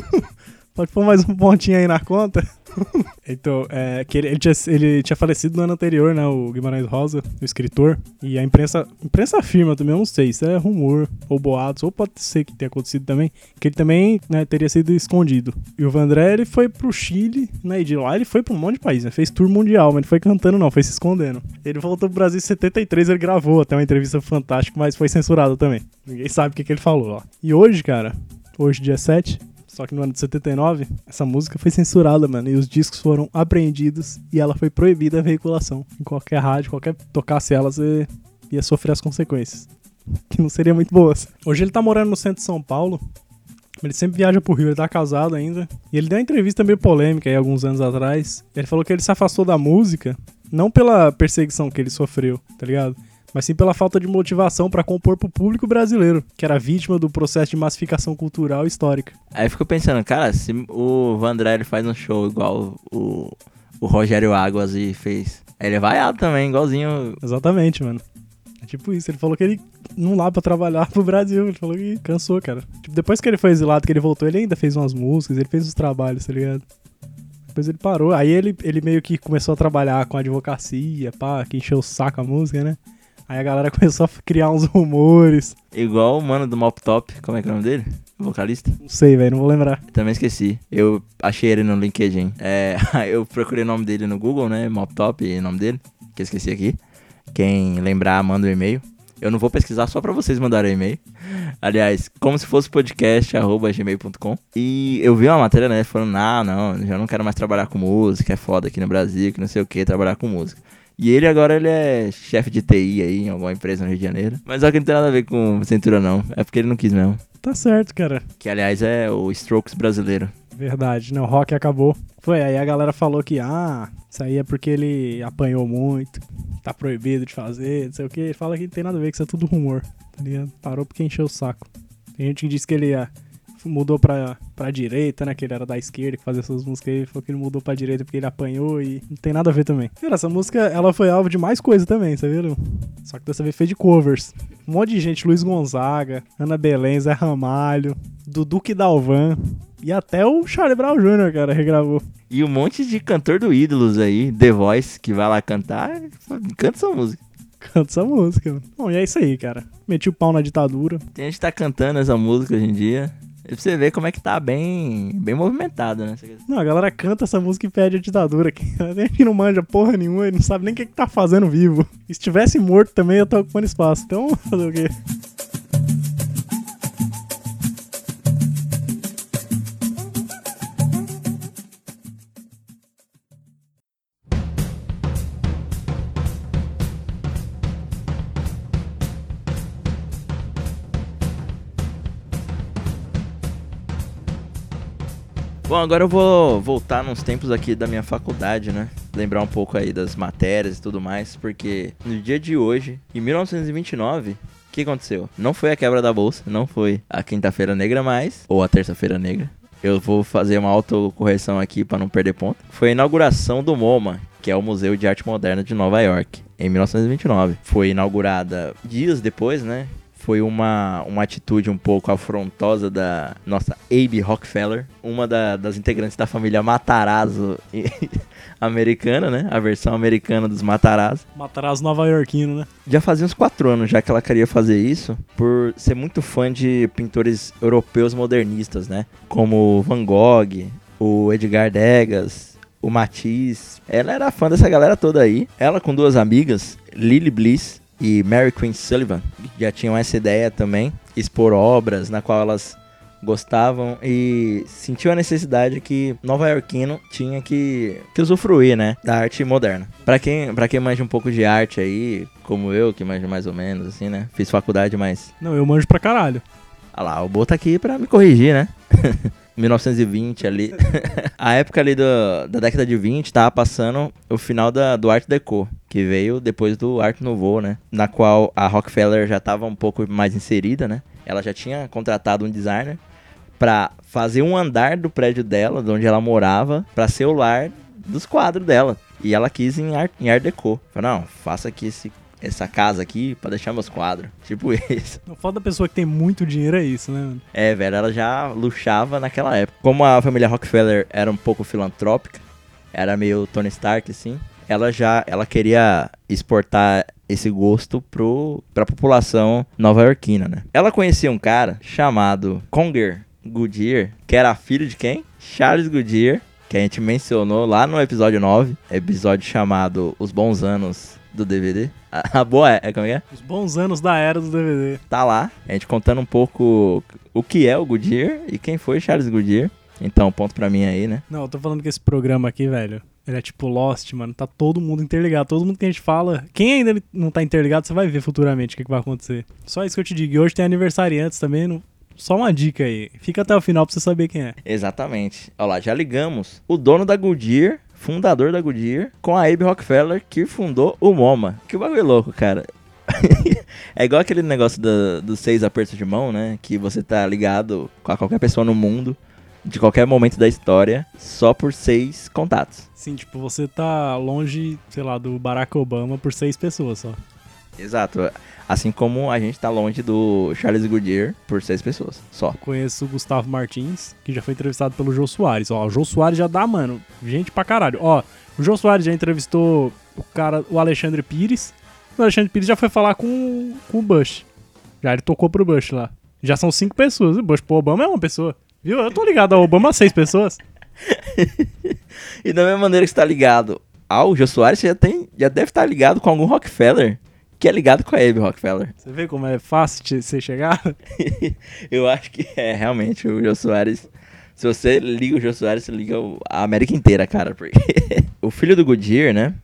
Pode pôr mais um pontinho aí na conta. então, é, que ele, ele, tinha, ele tinha falecido no ano anterior, né? O Guimarães Rosa, o escritor. E a imprensa, imprensa afirma também, eu não sei se é rumor ou boatos, ou pode ser que tenha acontecido também, que ele também né, teria sido escondido. E o Vandré, ele foi pro Chile, né? E de lá ele foi pra um monte de país, né? Fez tour mundial, mas não foi cantando, não, foi se escondendo. Ele voltou pro Brasil em 73, ele gravou até uma entrevista fantástica, mas foi censurado também. Ninguém sabe o que, que ele falou lá. E hoje, cara, hoje, dia 7, só que no ano de 79, essa música foi censurada, mano, e os discos foram apreendidos e ela foi proibida a veiculação. Em qualquer rádio, qualquer tocasse ela, você ia sofrer as consequências. Que não seriam muito boas. Hoje ele tá morando no centro de São Paulo. Ele sempre viaja pro Rio, ele tá casado ainda. E ele deu uma entrevista meio polêmica aí alguns anos atrás. Ele falou que ele se afastou da música, não pela perseguição que ele sofreu, tá ligado? Mas sim pela falta de motivação para compor pro público brasileiro, que era vítima do processo de massificação cultural histórica. Aí eu fico pensando, cara, se o Vandré ele faz um show igual o, o Rogério Águas e fez, ele é vaiado também, igualzinho. Exatamente, mano. É tipo isso, ele falou que ele não lá pra trabalhar pro Brasil, ele falou que cansou, cara. Tipo, depois que ele foi exilado, que ele voltou, ele ainda fez umas músicas, ele fez os trabalhos, tá ligado? Depois ele parou, aí ele, ele meio que começou a trabalhar com advocacia, pá, que encheu o saco a música, né? Aí a galera começou a criar uns rumores. Igual o mano do Mop Top, como é que é o nome dele? O vocalista? Não sei, velho, não vou lembrar. Também esqueci. Eu achei ele no LinkedIn. É, eu procurei o nome dele no Google, né? Mop Top, o nome dele, que eu esqueci aqui. Quem lembrar, manda um e-mail. Eu não vou pesquisar só pra vocês mandarem e-mail. Aliás, como se fosse podcast, arroba gmail.com. E eu vi uma matéria, né? Falando, ah, não, já não quero mais trabalhar com música, é foda aqui no Brasil, que não sei o que, trabalhar com música. E ele agora ele é chefe de TI aí em alguma empresa no Rio de Janeiro. Mas só que não tem nada a ver com cintura não. É porque ele não quis mesmo. Tá certo, cara. Que aliás é o Strokes brasileiro. Verdade, né? O rock acabou. Foi, aí a galera falou que, ah, isso aí é porque ele apanhou muito, tá proibido de fazer, não sei o que. Ele fala que não tem nada a ver, que isso é tudo rumor, tá ligado? Parou porque encheu o saco. Tem gente que disse que ele ia mudou pra, pra direita, né? Que ele era da esquerda, que fazia essas músicas aí. Falou que ele mudou pra direita porque ele apanhou e não tem nada a ver também. Cara, essa música, ela foi alvo de mais coisa também, você viu? Só que dessa vez fez de covers. Um monte de gente, Luiz Gonzaga, Ana Belém, Zé Ramalho, Dudu Dalvan e até o Charlie Brown Jr., cara, regravou. E um monte de cantor do Ídolos aí, The Voice, que vai lá cantar, canta essa música. Canta essa música. Bom, e é isso aí, cara. Meti o pau na ditadura. Tem gente que tá cantando essa música hoje em dia. Pra você ver como é que tá bem, bem movimentado, né? Não, a galera canta essa música e pede a ditadura. Gente não manja porra nenhuma, ele não sabe nem o que, que tá fazendo vivo. E se tivesse morto também, eu tô ocupando espaço. Então, fazer o quê? Bom, agora eu vou voltar nos tempos aqui da minha faculdade, né? Lembrar um pouco aí das matérias e tudo mais, porque no dia de hoje, em 1929, o que aconteceu? Não foi a quebra da bolsa, não foi a quinta-feira negra mais, ou a terça-feira negra. Eu vou fazer uma autocorreção aqui para não perder ponto. Foi a inauguração do MoMA, que é o Museu de Arte Moderna de Nova York, em 1929. Foi inaugurada dias depois, né? Foi uma, uma atitude um pouco afrontosa da nossa Abe Rockefeller, uma da- das integrantes da família Matarazzo americana, né? A versão americana dos Matarazzo. Matarazzo nova iorquino, né? Já fazia uns quatro anos já que ela queria fazer isso, por ser muito fã de pintores europeus modernistas, né? Como Van Gogh, o Edgar Degas, o Matisse. Ela era fã dessa galera toda aí. Ela com duas amigas, Lily Bliss e Mary Queen Sullivan, já tinham essa ideia também, expor obras na qual elas gostavam e sentiu a necessidade que nova iorquino tinha que, que usufruir, né, da arte moderna. Pra quem, pra quem manja um pouco de arte aí, como eu, que manja mais ou menos, assim, né, fiz faculdade, mas... Não, eu manjo pra caralho. Ah lá, o Bo tá aqui pra me corrigir, né? 1920 ali. a época ali do, da década de 20 tava passando o final da, do Art Deco, que veio depois do Art Nouveau, né? Na qual a Rockefeller já tava um pouco mais inserida, né? Ela já tinha contratado um designer pra fazer um andar do prédio dela, de onde ela morava, pra ser o lar dos quadros dela. E ela quis em Art, em art Deco. Falou, não, faça aqui esse, essa casa aqui pra deixar meus quadros. Tipo isso. O foda da pessoa que tem muito dinheiro é isso, né, mano? É, velho, ela já luxava naquela época. Como a família Rockefeller era um pouco filantrópica, era meio Tony Stark, assim, ela já ela queria exportar esse gosto pro, pra população nova-iorquina, né? Ela conhecia um cara chamado Conger Goodyear, que era filho de quem? Charles Goodyear, que a gente mencionou lá no episódio 9, episódio chamado Os Bons Anos do DVD. A, a boa é, é como é que é? Os bons anos da era do DVD. tá lá, a gente contando um pouco o que é o Goodyear e quem foi Charles Goodyear. Então, ponto pra mim aí, né? Não, eu tô falando que esse programa aqui, velho, ele é tipo Lost, mano. Tá todo mundo interligado. Todo mundo que a gente fala. Quem ainda não tá interligado, você vai ver futuramente o que, que vai acontecer. Só isso que eu te digo. E hoje tem aniversariantes também. não- Só uma dica aí. Fica até o final pra você saber quem é. Exatamente. Olha lá, já ligamos o dono da Goodyear, fundador da Goodyear, com a Abe Rockefeller, que fundou o MoMA. Que bagulho louco, cara. é igual aquele negócio dos seis apertos de mão, né? Que você tá ligado com qualquer pessoa no mundo, de qualquer momento da história, só por seis contatos. Sim, tipo, você tá longe, sei lá, do Barack Obama por seis pessoas só. Exato. Assim como a gente tá longe do Charles Goodyear por seis pessoas, só. Conheço o Gustavo Martins, que já foi entrevistado pelo Jô Soares. Ó, o Jô Soares já dá, mano, gente pra caralho. Ó, o Jô Soares já entrevistou o cara, o Alexandre Pires. O Alexandre Pires já foi falar com, com o Bush. Já ele tocou pro Bush lá. Já são cinco pessoas. O Bush pro Obama é uma pessoa. Viu? Eu tô ligado ao Obama seis pessoas. E da mesma maneira que você tá ligado ao Jô Soares, você já, tem, já deve estar ligado com algum Rockefeller, que é ligado com a Abe Rockefeller. Você vê como é fácil de você chegar? Eu acho que é realmente o Jô Soares. Se você liga o Jô Soares, você liga a América inteira, cara. Porque o filho do Goodyear, né?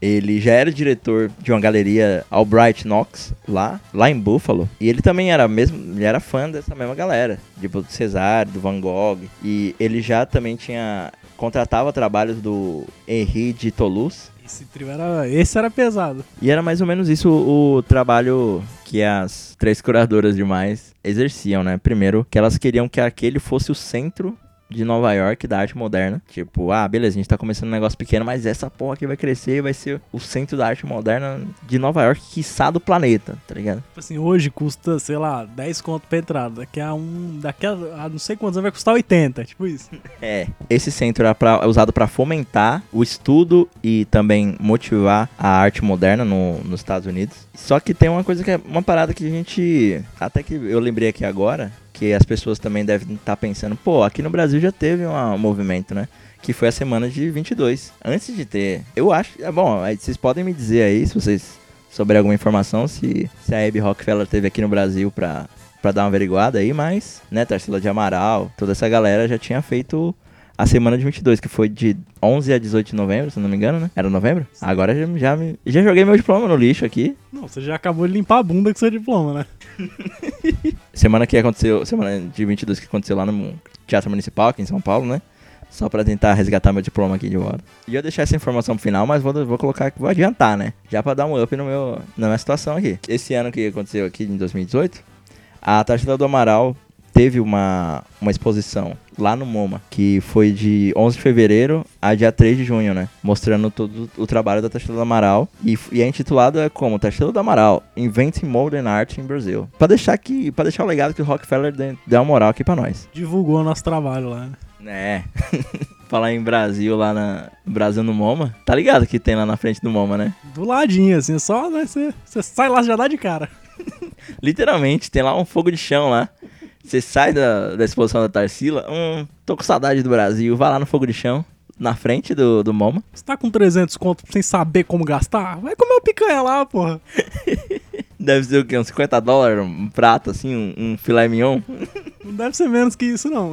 Ele já era diretor de uma galeria Albright Knox lá, lá em Buffalo. E ele também era mesmo, ele era fã dessa mesma galera, tipo do Cesar, do Van Gogh. E ele já também tinha contratava trabalhos do Henri de Toulouse. Esse trio era. Esse era pesado. E era mais ou menos isso o, trabalho que as três curadoras demais exerciam, né? Primeiro, que elas queriam que aquele fosse o centro de Nova York da arte moderna. Tipo, ah, beleza, a gente tá começando um negócio pequeno, mas essa porra aqui vai crescer e vai ser o centro da arte moderna de Nova York, quiçá do planeta, tá ligado? Tipo assim, hoje custa, sei lá, 10 conto pra entrada. Daqui a um. Daqui a, a não sei quantos anos vai custar 80. Tipo isso. É, esse centro era pra- usado para fomentar o estudo e também motivar a arte moderna no- nos Estados Unidos. Só que tem uma coisa que é uma parada que a gente. Até que eu lembrei aqui agora, que as pessoas também devem estar pensando, pô, aqui no Brasil já teve um movimento, né? Que foi a semana de 22. Antes de ter. Eu acho. É bom, vocês podem me dizer aí, se vocês souberem alguma informação, se, se a Abby Rockefeller teve aqui no Brasil pra, pra dar uma averiguada aí, mas, né, Tarsila de Amaral, toda essa galera já tinha feito a semana de 22, que foi de 11 a 18 de novembro, se não me engano, né? Era novembro? Agora já, já, me- já joguei meu diploma no lixo aqui. Não, você já acabou de limpar a bunda com seu diploma, né? Semana que aconteceu, semana de 22 que aconteceu lá no Teatro Municipal, aqui em São Paulo, né? Só pra tentar resgatar meu diploma aqui de volta. E eu deixar essa informação pro final, mas vou, vou colocar vou adiantar, né? Já pra dar um up no meu, na minha situação aqui. Esse ano que aconteceu aqui, em 2018, a Tarsila do Amaral teve uma, uma exposição lá no MoMA, que foi de 11 de fevereiro a dia 3 de junho, né? Mostrando todo o trabalho da Tarsila do Amaral. E, e é intitulado é como Tarsila do Amaral, Inventing Modern Art in Brasil. Pra deixar, que, pra deixar o legado que o Rockefeller deu uma moral aqui pra nós. Divulgou o nosso trabalho lá, né? É. Falar em Brasil lá na Brasil no MoMA. Tá ligado que tem lá na frente do MoMA, né? Do ladinho, assim, só, né? Você sai lá, já dá de cara. Literalmente, tem lá um fogo de chão lá. Você sai da, da exposição da Tarsila, hum, tô com saudade do Brasil, vai lá no fogo de chão, na frente do, do MoMA. Você tá com 300 conto sem saber como gastar? Vai comer uma picanha lá, porra. Deve ser o quê? Uns 50 dólares, um prato assim, um, um filé mignon, Não deve ser menos que isso, não.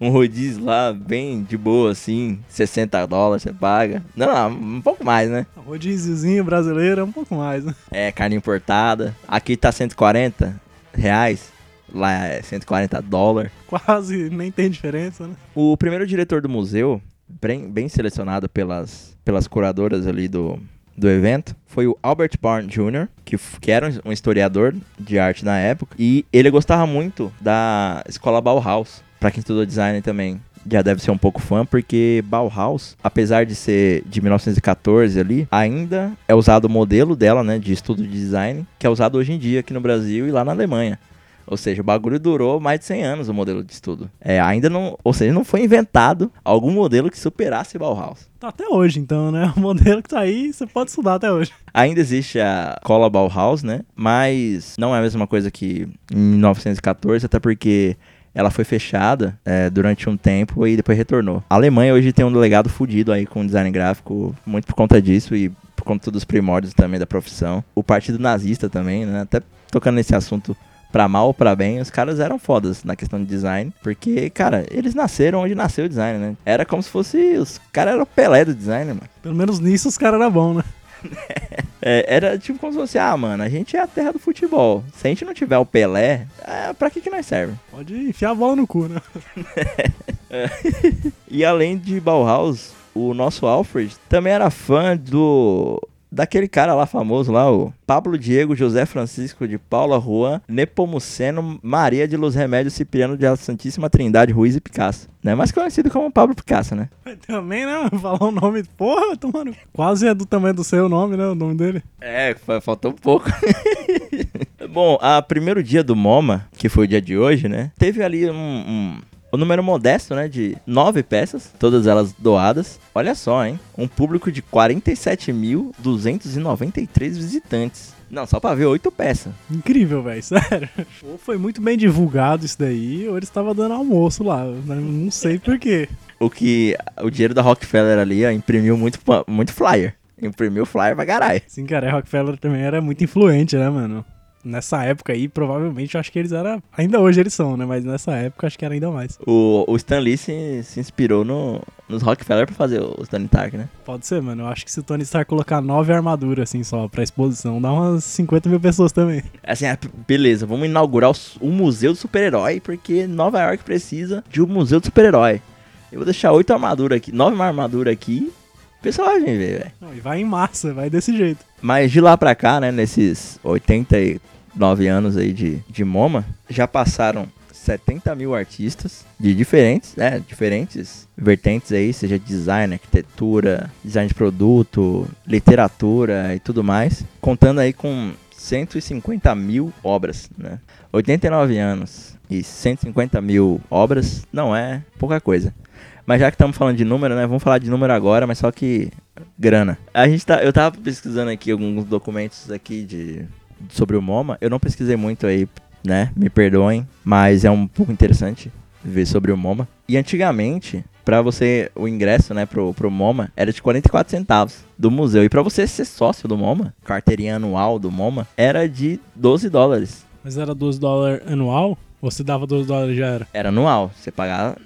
um rodízio lá, bem de boa assim, 60 dólares você paga. Não, não, um pouco mais, né? Rodíziozinho brasileiro é um pouco mais, né? É, carne importada. Aqui tá 140 reais, lá é 140 dólares. Quase nem tem diferença, né? O primeiro diretor do museu, bem, bem selecionado pelas, pelas curadoras ali do, do evento, foi o Albert Barn Jr., que, que era um historiador de arte na época, e ele gostava muito da escola Bauhaus, pra quem estudou design também. Já deve ser um pouco fã, porque Bauhaus, apesar de ser de 1914 ali, ainda é usado o modelo dela, né, de estudo de design, que é usado hoje em dia aqui no Brasil e lá na Alemanha. Ou seja, o bagulho durou mais de 100 anos o modelo de estudo. É, ainda não, ou seja, não foi inventado algum modelo que superasse Bauhaus. Tá até hoje, então, né? O modelo que tá aí, você pode estudar até hoje. Ainda existe a cola Bauhaus, né? Mas não é a mesma coisa que em 1914, até porque ela foi fechada é, durante um tempo e depois retornou. A Alemanha hoje tem um legado fudido aí com design gráfico, muito por conta disso e por conta dos primórdios também da profissão. O partido nazista também, né? Até tocando nesse assunto pra mal ou pra bem, os caras eram fodas na questão de design, porque, cara, eles nasceram onde nasceu o design, né? Era como se fosse, os caras eram o Pelé do design, mano. Pelo menos nisso os caras eram bons, né? É, era tipo como se fosse, ah, mano, a gente é a terra do futebol. Se a gente não tiver o Pelé, é, pra que que nós serve? Pode enfiar a bola no cu, né? E além de Bauhaus, o nosso Alfred também era fã do daquele cara lá famoso lá, o Pablo Diego José Francisco de Paula Juan Nepomuceno Maria de Luz Remédio Cipriano de Santíssima Trindade Ruiz e Picasso. Né? Mais conhecido como Pablo Picasso, né? Mas Também, né? Falar o nome. Porra, tomando. Quase é do tamanho do seu nome, né? O nome dele. É, fa- faltou um pouco. Bom, a primeiro dia do MoMA, que foi o dia de hoje, né? Teve ali um, um, um número modesto, né? De nove peças, todas elas doadas. Olha só, hein? Um público de 47.293 visitantes. Não, só pra ver oito peças. Incrível, velho, sério. Ou foi muito bem divulgado isso daí, ou eles estavam dando almoço lá. né? Não sei porquê. O que o dinheiro da Rockefeller ali, ó, imprimiu muito, muito flyer. Imprimiu flyer pra caralho. Sim, cara, Rockefeller também era muito influente, né, mano? Nessa época aí, provavelmente, eu acho que eles eram. Ainda hoje eles são, né? Mas nessa época, acho que era ainda mais. O, o Stan Lee se, se inspirou no, nos Rockefeller pra fazer o Tony Stark, né? Pode ser, mano. Eu acho que se o Tony Stark colocar nove armaduras, assim, só pra exposição, dá umas 50 mil pessoas também. Assim, ah, beleza, vamos inaugurar o, o Museu do Super-Herói, porque Nova York precisa de um Museu do Super-Herói. Eu vou deixar oito armaduras aqui, nove armaduras aqui, o pessoal vai ver, velho. E vai em massa, vai desse jeito. Mas de lá pra cá, né, nesses 89 anos aí de, de MoMA, já passaram 70 mil artistas de diferentes, né, diferentes vertentes aí, seja design, arquitetura, design de produto, literatura e tudo mais, contando aí com 150 mil obras, né? 89 anos e 150 mil obras não é pouca coisa. Mas já que estamos falando de número, né? Vamos falar de número agora, mas só que grana. A gente tá, eu tava pesquisando aqui alguns documentos aqui de sobre o MoMA. Eu não pesquisei muito aí, né? Me perdoem, mas é um pouco interessante ver sobre o MoMA. E antigamente, pra você o ingresso, né, pro, pro MoMA era de 44 centavos do museu. E pra você ser sócio do MoMA, carteirinha anual do MoMA, era de 12 dólares. Mas era 12 dólares anual? Ou se dava 12 dólares já era? Era anual. Você pagava,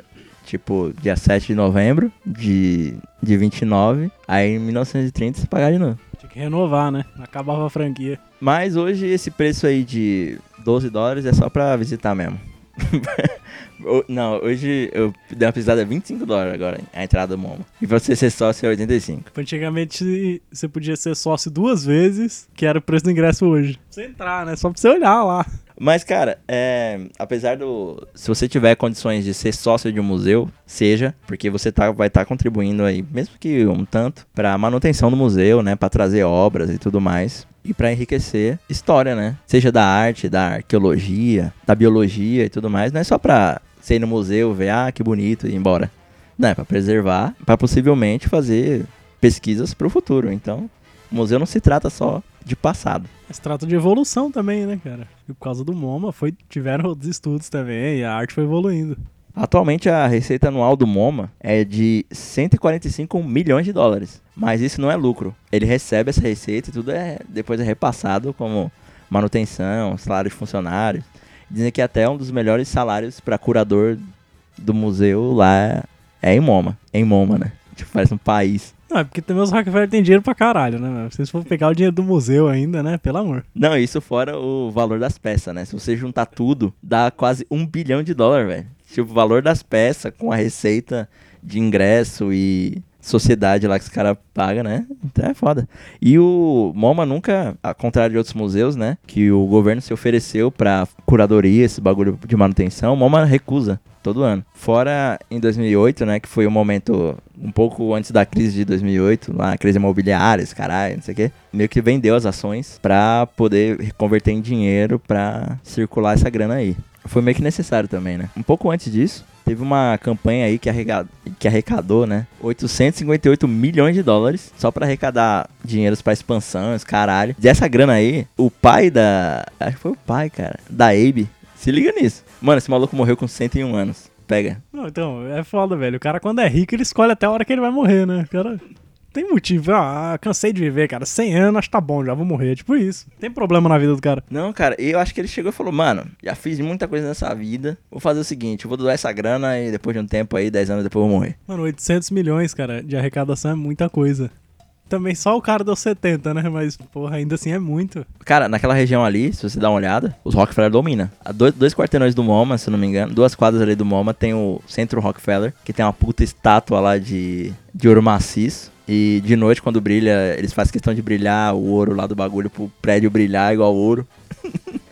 tipo, dia 7 de novembro de, de 29. Aí em 1930 você pagava de novo. Renovar, né? Acabava a franquia. Mas hoje esse preço aí de 12 dólares é só pra visitar mesmo. Não, hoje eu dei uma pesquisada 25 dólares agora, a entrada do MoMA. E pra você ser sócio é 85. Antigamente você podia ser sócio duas vezes, que era o preço do ingresso hoje. Pra você entrar, né? Só pra você olhar lá. Mas, cara, é, apesar do. Se você tiver condições de ser sócio de um museu, seja, porque você tá, vai estar contribuindo aí, mesmo que um tanto, pra manutenção do museu, né? Pra trazer obras e tudo mais. E pra enriquecer história, né? Seja da arte, da arqueologia, da biologia e tudo mais. Não é só pra você ir no museu, ver, ah, que bonito e ir embora. Não, é pra preservar, pra possivelmente fazer pesquisas pro futuro. Então, o museu não se trata só de passado. Mas trata de evolução também, né, cara? E por causa do MoMA foi, tiveram outros estudos também, e a arte foi evoluindo. Atualmente a receita anual do MoMA é de 145 milhões de dólares, mas isso não é lucro. Ele recebe essa receita e tudo é depois é repassado como manutenção, salário de funcionários. Dizem que até um dos melhores salários para curador do museu lá é em MoMA, em MoMA, né? Tipo, parece um país. Não, é porque também os Rockefeller têm dinheiro pra caralho, né? Se vocês for pegar o dinheiro do museu ainda, né? Pelo amor. Não, isso fora o valor das peças, né? Se você juntar tudo, dá quase um bilhão de dólares, velho. Tipo, o valor das peças com a receita de ingresso e sociedade lá que os caras pagam, né? Então é foda. E o MoMA nunca, ao contrário de outros museus, né? Que o governo se ofereceu pra curadoria, esse bagulho de manutenção, o MoMA recusa todo ano. Fora em 2008, né? Que foi o momento um pouco antes da crise de 2008, lá a crise imobiliária, esse caralho, não sei o quê. Meio que vendeu as ações pra poder converter em dinheiro pra circular essa grana aí. Foi meio que necessário também, né? Um pouco antes disso, teve uma campanha aí que, arrecad... que arrecadou, né? 858 milhões de dólares só pra arrecadar dinheiros pra expansão, esse caralho. Dessa grana aí, o pai da. Acho que foi o pai, cara. Da Abe. Se liga nisso. Mano, esse maluco morreu com 101 anos. Pega. Não, então, é foda, velho. O cara, quando é rico, ele escolhe até a hora que ele vai morrer, né? O cara. Tem motivo. Ah, cansei de viver, cara. 100 anos, acho que tá bom, já vou morrer. Tipo isso. Tem problema na vida do cara. Não, cara, eu acho que ele chegou e falou, mano, já fiz muita coisa nessa vida. Vou fazer o seguinte, vou doar essa grana e depois de um tempo aí, 10 anos depois eu vou morrer. Mano, 800 milhões, cara, de arrecadação é muita coisa. Também só o cara deu 70, né? Mas, porra, ainda assim é muito. Cara, naquela região ali, se você dá uma olhada, os Rockefeller domina. A dois, dois quarteirões do MoMA, se eu não me engano, duas quadras ali do MoMA, tem o Centro Rockefeller, que tem uma puta estátua lá de, de ouro maciço. E de noite, quando brilha, eles fazem questão de brilhar o ouro lá do bagulho pro prédio brilhar igual ouro.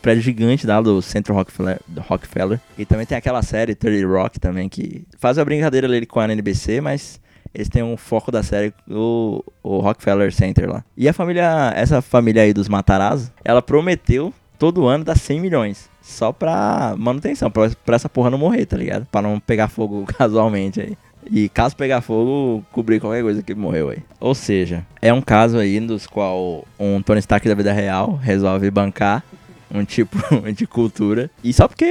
prédio gigante lá do Centro Rockefeller, do Rockefeller. E também tem aquela série 30 Rock também, que faz a brincadeira ali com a NBC, mas eles têm um foco da série, o, o Rockefeller Center lá. E a família, essa família aí dos Matarazzo, ela prometeu todo ano dar 100 milhões. Só pra manutenção, pra, pra essa porra não morrer, tá ligado? Pra não pegar fogo casualmente aí. E caso pegar fogo, cobrir qualquer coisa que morreu aí. Ou seja, é um caso aí dos qual um Tony Stark da vida real resolve bancar um tipo de cultura. E só porque,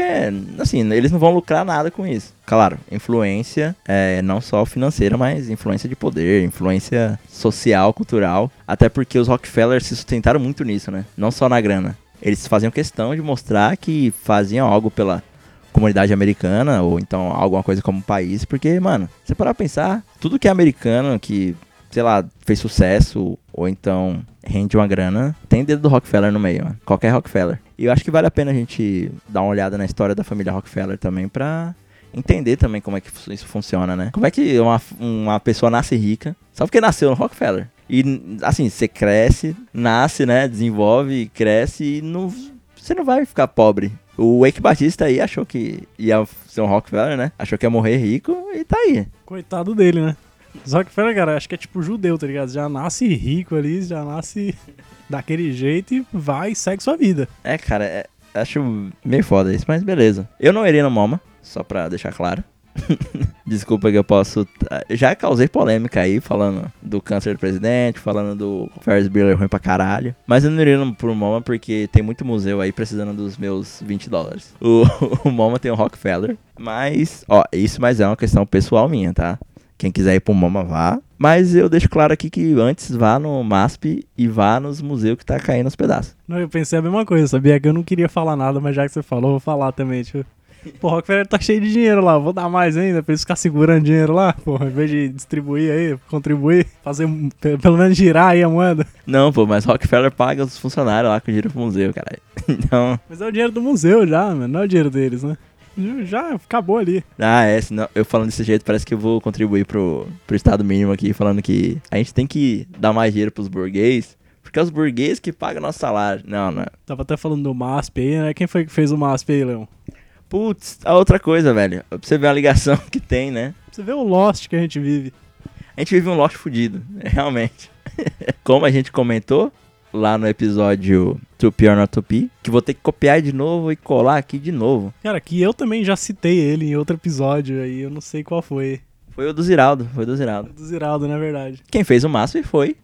assim, eles não vão lucrar nada com isso. Claro, influência é, não só financeira, mas influência de poder, influência social, cultural. Até porque os Rockefeller se sustentaram muito nisso, né? Não só na grana. Eles faziam questão de mostrar que faziam algo pela comunidade americana, ou então alguma coisa como país, porque, mano, você parar pra pensar, tudo que é americano, que, sei lá, fez sucesso, ou então rende uma grana, tem dedo do Rockefeller no meio, mano. Qualquer Rockefeller. E eu acho que vale a pena a gente dar uma olhada na história da família Rockefeller também pra entender também como é que isso funciona, né? Como é que uma, uma pessoa nasce rica só porque nasceu no Rockefeller? E, assim, você cresce, nasce, né? Desenvolve, cresce e não, você não vai ficar pobre. O Wake Batista aí achou que ia ser um Rockefeller, né? Achou que ia morrer rico e tá aí. Coitado dele, né? Os Rockefeller, cara, acho que é tipo judeu, tá ligado? Já nasce rico ali, já nasce daquele jeito e vai e segue sua vida. É, cara, é- acho meio foda isso, mas beleza. Eu não iria no MoMA, só pra deixar claro. Desculpa que eu posso. Já causei polêmica aí, falando do câncer do presidente, falando do Ferris Bueller ruim pra caralho. Mas eu não iria pro MoMA porque tem muito museu aí precisando dos meus 20 dólares. O, o MoMA tem o Rockefeller, mas, ó, isso mas é uma questão pessoal minha, tá? Quem quiser ir pro MoMA, vá. Mas eu deixo claro aqui que antes vá no MASP e vá nos museus que tá caindo aos pedaços. Não, eu pensei a mesma coisa, sabia? Que eu não queria falar nada, mas já que você falou, eu vou falar também, tipo. Pô, Rockefeller tá cheio de dinheiro lá, vou dar mais ainda pra eles ficar segurando dinheiro lá, pô, em vez de distribuir aí, contribuir, fazer pe- pelo menos girar aí a moeda. Não, pô, mas Rockefeller paga os funcionários lá que giram pro museu, caralho. Então, Mas é o dinheiro do museu já, mano. Não é o dinheiro deles, né? Já acabou ali. ah, é, senão, eu falando desse jeito parece que eu vou contribuir pro, pro estado mínimo aqui, falando que a gente tem que dar mais dinheiro pros burguês, porque é os burguês que pagam nosso salário. Não, não. Tava até falando do MASP aí, né? Quem foi que fez o MASP aí, Leão? Putz, a outra coisa, velho. Pra você ver a ligação que tem, né? Você vê o Lost que a gente vive. A gente vive um lote fudido, realmente. Como a gente comentou lá no episódio To Pure Not To Be, que vou ter que copiar de novo e colar aqui de novo. Cara, que eu também já citei ele em outro episódio aí, eu não sei qual foi. Foi o do Ziraldo, foi o do Ziraldo. Do Ziraldo, na verdade. Quem fez o máximo foi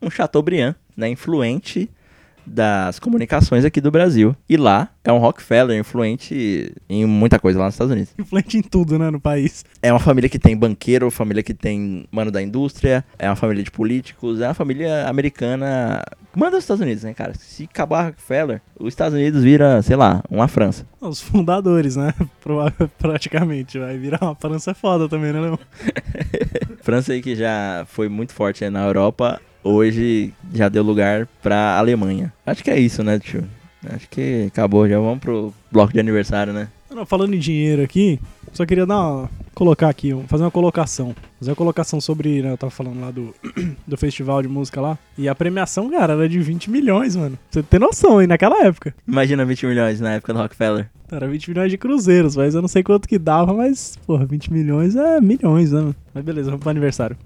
um Chateaubriand, né, influente das comunicações aqui do Brasil. E lá é um Rockefeller, influente em muita coisa lá nos Estados Unidos. Influente em tudo, né, no país. É uma família que tem banqueiro, família que tem mano da indústria, é uma família de políticos, é uma família americana. Manda os Estados Unidos, né, cara? Se acabar Rockefeller, os Estados Unidos vira, sei lá, uma França. Os fundadores, né? Praticamente. Vai virar uma França foda também, né, Leão? França aí que já foi muito forte né, na Europa, hoje já deu lugar pra Alemanha. Acho que é isso, né, tio? Acho que acabou, já vamos pro bloco de aniversário, né? Não, falando em dinheiro aqui, só queria dar uma, colocar aqui, fazer uma colocação. Fazer uma colocação sobre, né, eu tava falando lá do, do festival de música lá. E a premiação, cara, era de 20 milhões, mano. Você tem noção aí, naquela época. Imagina 20 milhões na época do Rockefeller. Era 20 milhões de cruzeiros, mas eu não sei quanto que dava, mas, porra, 20 milhões é milhões, né, mano? Mas beleza, vamos pro aniversário.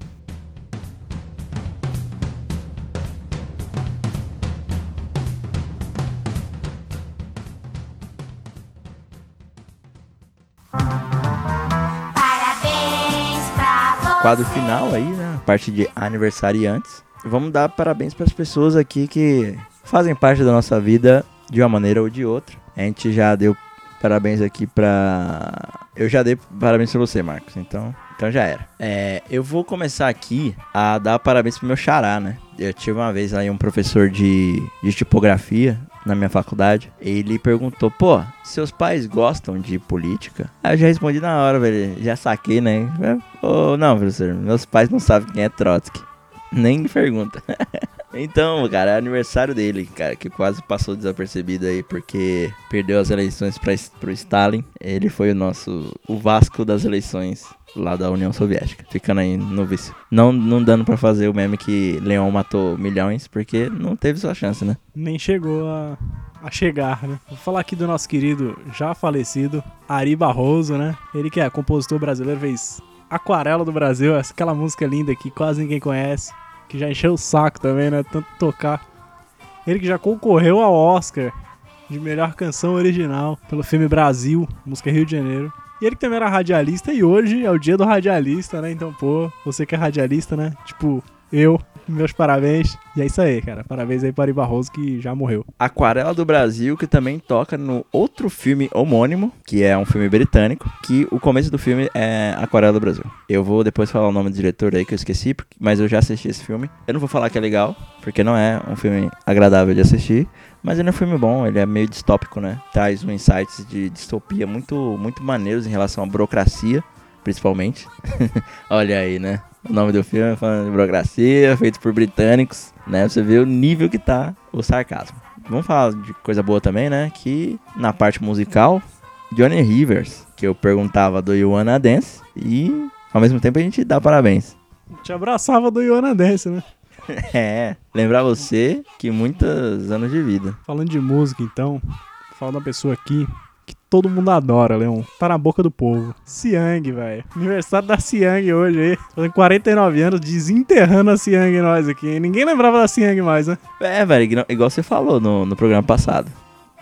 Quadro final aí, né? Parte de aniversariantes. Vamos dar parabéns para as pessoas aqui que fazem parte da nossa vida de uma maneira ou de outra. A gente já deu parabéns aqui pra. Eu já dei parabéns pra você, Marcos. Então, então já era. É, eu vou começar aqui a dar parabéns pro meu xará, né? Eu tive uma vez aí um professor de, de tipografia na minha faculdade. Ele perguntou, pô, seus pais gostam de política? Aí eu já respondi na hora, velho. Já saquei, né? Ô, não, professor, meus pais não sabem quem é Trotsky. Nem pergunta. Então, cara, é aniversário dele, cara, que quase passou desapercebido aí, porque perdeu as eleições pra, pro Stalin. Ele foi o nosso, o Vasco das eleições lá da União Soviética, ficando aí no vice. Não, não dando pra fazer o meme que Leon matou milhões, porque não teve sua chance, né? Nem chegou a, a chegar, né? Vou falar aqui do nosso querido, já falecido, Ari Barroso, né? Ele que é compositor brasileiro, fez Aquarela do Brasil, aquela música linda que quase ninguém conhece, que já encheu o saco também, né? Tanto tocar. Ele que já concorreu ao Oscar de melhor canção original pelo filme Brasil, música Rio de Janeiro. E ele que também era radialista e hoje é o dia do radialista, né? Então, pô, você que é radialista, né? Tipo, eu, meus parabéns. E é isso aí, cara. Parabéns aí para Ari Barroso que já morreu. Aquarela do Brasil, que também toca no outro filme homônimo, que é um filme britânico, que o começo do filme é Aquarela do Brasil. Eu vou depois falar o nome do diretor aí que eu esqueci, mas eu já assisti esse filme. Eu não vou falar que é legal, porque não é um filme agradável de assistir, mas ele é um filme bom, ele é meio distópico, né? Traz um insights de distopia muito, muito maneiros em relação à burocracia, principalmente. Olha aí, né? O nome do filme é falando de burocracia, feito por britânicos, né? Você vê o nível que tá o sarcasmo. Vamos falar de coisa boa também, né? Que na parte musical, Johnny Rivers, que eu perguntava do You Wanna Dance, e ao mesmo tempo a gente dá parabéns. Te abraçava do Iona Dance, né? É, lembrar você que muitos anos de vida. Falando de música, então, de uma pessoa aqui todo mundo adora, Leon. Tá na boca do povo. Siang, velho. Aniversário da Siang hoje aí. Fazendo 49 anos, desenterrando a Siang nós aqui. hein? Ninguém lembrava da Siang mais, né? É, velho, igual- igual você falou no, no programa passado.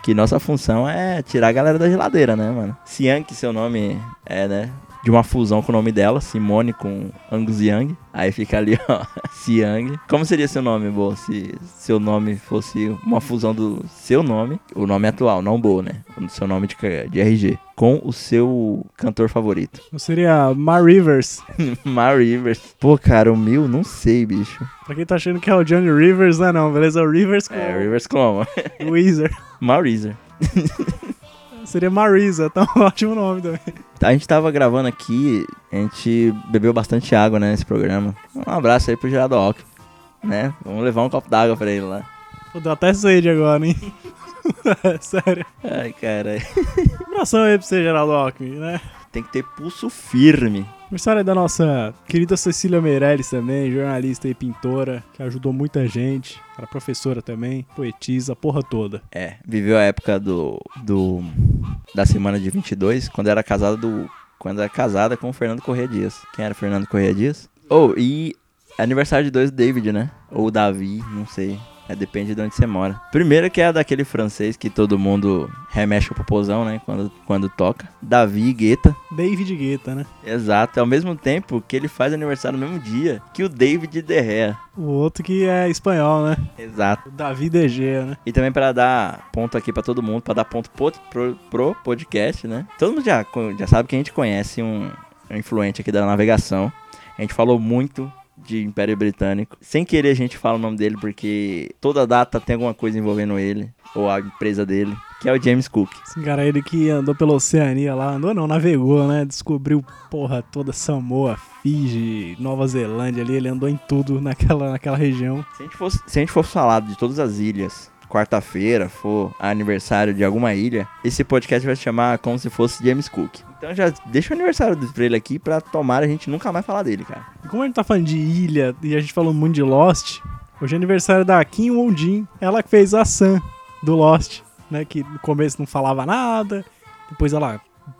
Que nossa função é tirar a galera da geladeira, né, mano? Siang, que seu nome é, né? De uma fusão com o nome dela, Simone com Angus Young. Aí fica ali, ó, Siang. Como seria seu nome, Bo, se seu nome fosse uma fusão do seu nome, o nome atual, não Bo, né? O seu nome de, de RG, com o seu cantor favorito. Seria Mar Rivers. Mar Rivers. Pô, cara, o meu, não sei, bicho. Pra quem tá achando que é o Johnny Rivers, não é não, beleza? É o Rivers com É, Rivers como? Weezer. Mar Rivers. Seria Marisa, tá um ótimo nome também. A gente tava gravando aqui, a gente bebeu bastante água, né, nesse programa. Um abraço aí pro Gerardo Alckmin, né? Vamos levar um copo d'água pra ele lá. Pô, deu até sede agora, hein? Sério. Ai, cara. Abração aí pra você, Geraldo Alckmin, né? Tem que ter pulso firme. Aniversário da nossa querida Cecília Meirelles também, jornalista e pintora, que ajudou muita gente. Era professora também, poetisa, porra toda. É, viveu a época do, do da semana de 22, quando era casada do quando era casada com o Fernando Corrêa Dias. Quem era Fernando Corrêa Dias? Oh, e aniversário de dois do David, né? Ou Davi, não sei. É, depende de onde você mora. Primeiro que é daquele francês que todo mundo remexe o popozão, né? Quando, quando toca. Davi Guetta. David Guetta, né? Exato. Ao mesmo tempo que ele faz aniversário no mesmo dia que o David Derrea. O outro que é espanhol, né? Exato. O Davi DG, né? E também para dar ponto aqui para todo mundo, para dar ponto pro, pro, pro, podcast, né? Todo mundo já, já sabe que a gente conhece um, um influente aqui da navegação. A gente falou muito de Império Britânico. Sem querer a gente fala o nome dele porque toda data tem alguma coisa envolvendo ele ou a empresa dele, que é o James Cook. Esse cara ele que andou pela Oceania lá, andou não, navegou, né? Descobriu porra toda Samoa, Fiji, Nova Zelândia ali, ele andou em tudo naquela, naquela região. Se a gente fosse, se a gente fosse falar de todas as ilhas quarta-feira for aniversário de alguma ilha, esse podcast vai se chamar como se fosse James Cook. Então já deixa o aniversário pra ele aqui pra tomar a gente nunca mais falar dele, cara. Como a gente tá falando de ilha e a gente falou muito de Lost, hoje é aniversário da Kim Won-jin, ela que fez a Sam do Lost, né? Que no começo não falava nada, depois ela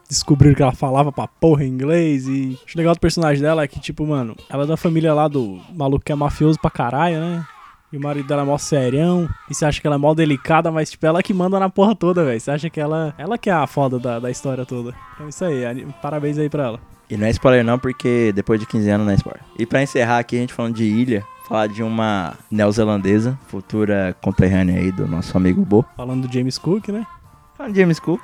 descobriram que ela falava pra porra em inglês e acho legal do personagem dela é que, tipo, mano, ela é da família lá do maluco que é mafioso pra caralho, né? E o marido dela é mó serião. E você acha que ela é mó delicada, mas tipo, ela que manda na porra toda, velho. Você acha que ela. Ela que é a foda da, da história toda. Então isso aí, parabéns aí pra ela. E não é spoiler não, porque depois de 15 anos não é spoiler. E pra encerrar aqui, a gente falando de ilha, falar de uma neozelandesa, futura conterrânea aí do nosso amigo Bo. Falando do James Cook, né? Falando de James Cook,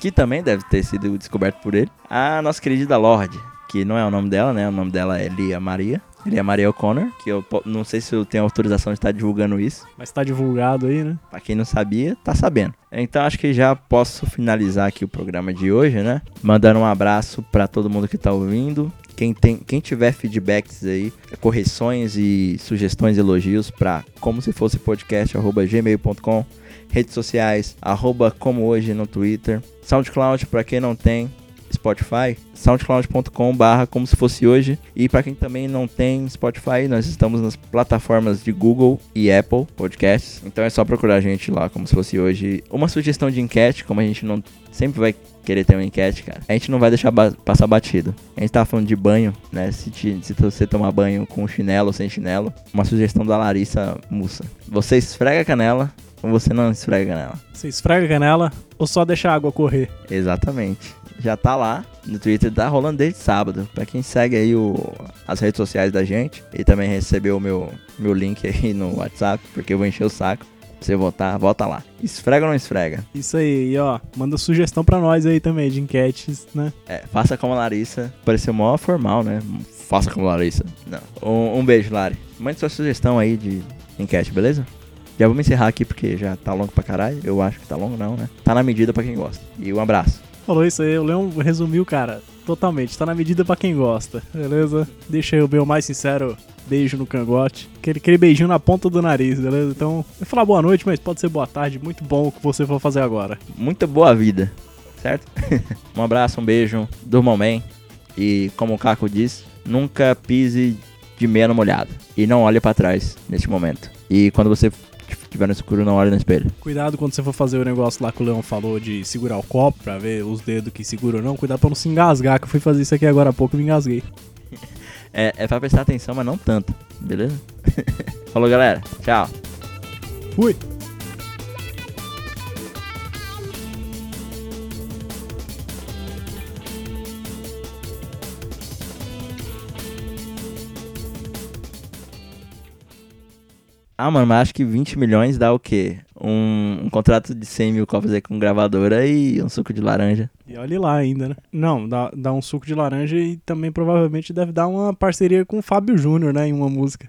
que também deve ter sido descoberto por ele. A nossa querida Lorde, que não é o nome dela, né? O nome dela é Lia Maria. Lia Maria O'Connor, que eu não sei se eu tenho autorização de estar divulgando isso. Mas tá divulgado aí, né? Pra quem não sabia, tá sabendo. Então acho que já posso finalizar aqui o programa de hoje, né? Mandando um abraço pra todo mundo que tá ouvindo. Quem, tem, quem tiver feedbacks aí, correções e sugestões, elogios pra como se fosse podcast, arroba gmail.com, redes sociais, arroba como hoje no Twitter, SoundCloud pra quem não tem, Spotify, soundcloud.com barra como se fosse hoje. E para quem também não tem Spotify, nós estamos nas plataformas de Google e Apple Podcasts. Então é só procurar a gente lá como se fosse hoje. Uma sugestão de enquete, como a gente não sempre vai querer ter uma enquete, cara. A gente não vai deixar ba- passar batido. A gente tava falando de banho, né? Se, te- se você tomar banho com chinelo ou sem chinelo. Uma sugestão da Larissa Mussa. Você esfrega a canela ou você não esfrega a canela? Você esfrega a canela ou só deixa a água correr? Exatamente. Já tá lá no Twitter, tá rolando desde sábado. Pra quem segue aí o, as redes sociais da gente e também recebeu o meu, meu link aí no WhatsApp, porque eu vou encher o saco. Pra você votar, vota lá. Esfrega ou não esfrega? Isso aí, e ó, manda sugestão pra nós aí também de enquetes, né? É, faça como a Larissa. Pareceu mó formal, né? Faça como a Larissa. Não. Um, um beijo, Lari. Mande sua sugestão aí de enquete, beleza? Já vamos encerrar aqui porque já tá longo pra caralho. Eu acho que tá longo, não, né? Tá na medida pra quem gosta. E um abraço. Falou isso aí, o Leão resumiu, cara, totalmente. Tá na medida pra quem gosta, beleza? Deixa eu o mais sincero beijo no cangote. Aquele, aquele beijinho na ponta do nariz, beleza? Então, eu falar boa noite, mas pode ser boa tarde. Muito bom o que você for fazer agora. muita boa vida, certo? um abraço, um beijo, durmam bem. E como o Caco diz, nunca pise de meia no molhado. E não olhe pra trás neste momento. E quando você estiver no escuro, não olhe no espelho. Cuidado quando você for fazer o negócio lá que o Leão falou de segurar o copo pra ver os dedos que seguram ou não. Cuidado pra não se engasgar, que eu fui fazer isso aqui agora há pouco e me engasguei. É, é pra prestar atenção, mas não tanto, beleza? Falou, galera. Tchau. Fui! Ah, mano, mas acho que 20 milhões dá o quê? Um, um contrato de 100 mil copos aí com gravadora e um suco de laranja. E olhe lá ainda, né? Não, dá, dá um suco de laranja e também provavelmente deve dar uma parceria com o Fábio Júnior, né? Em uma música.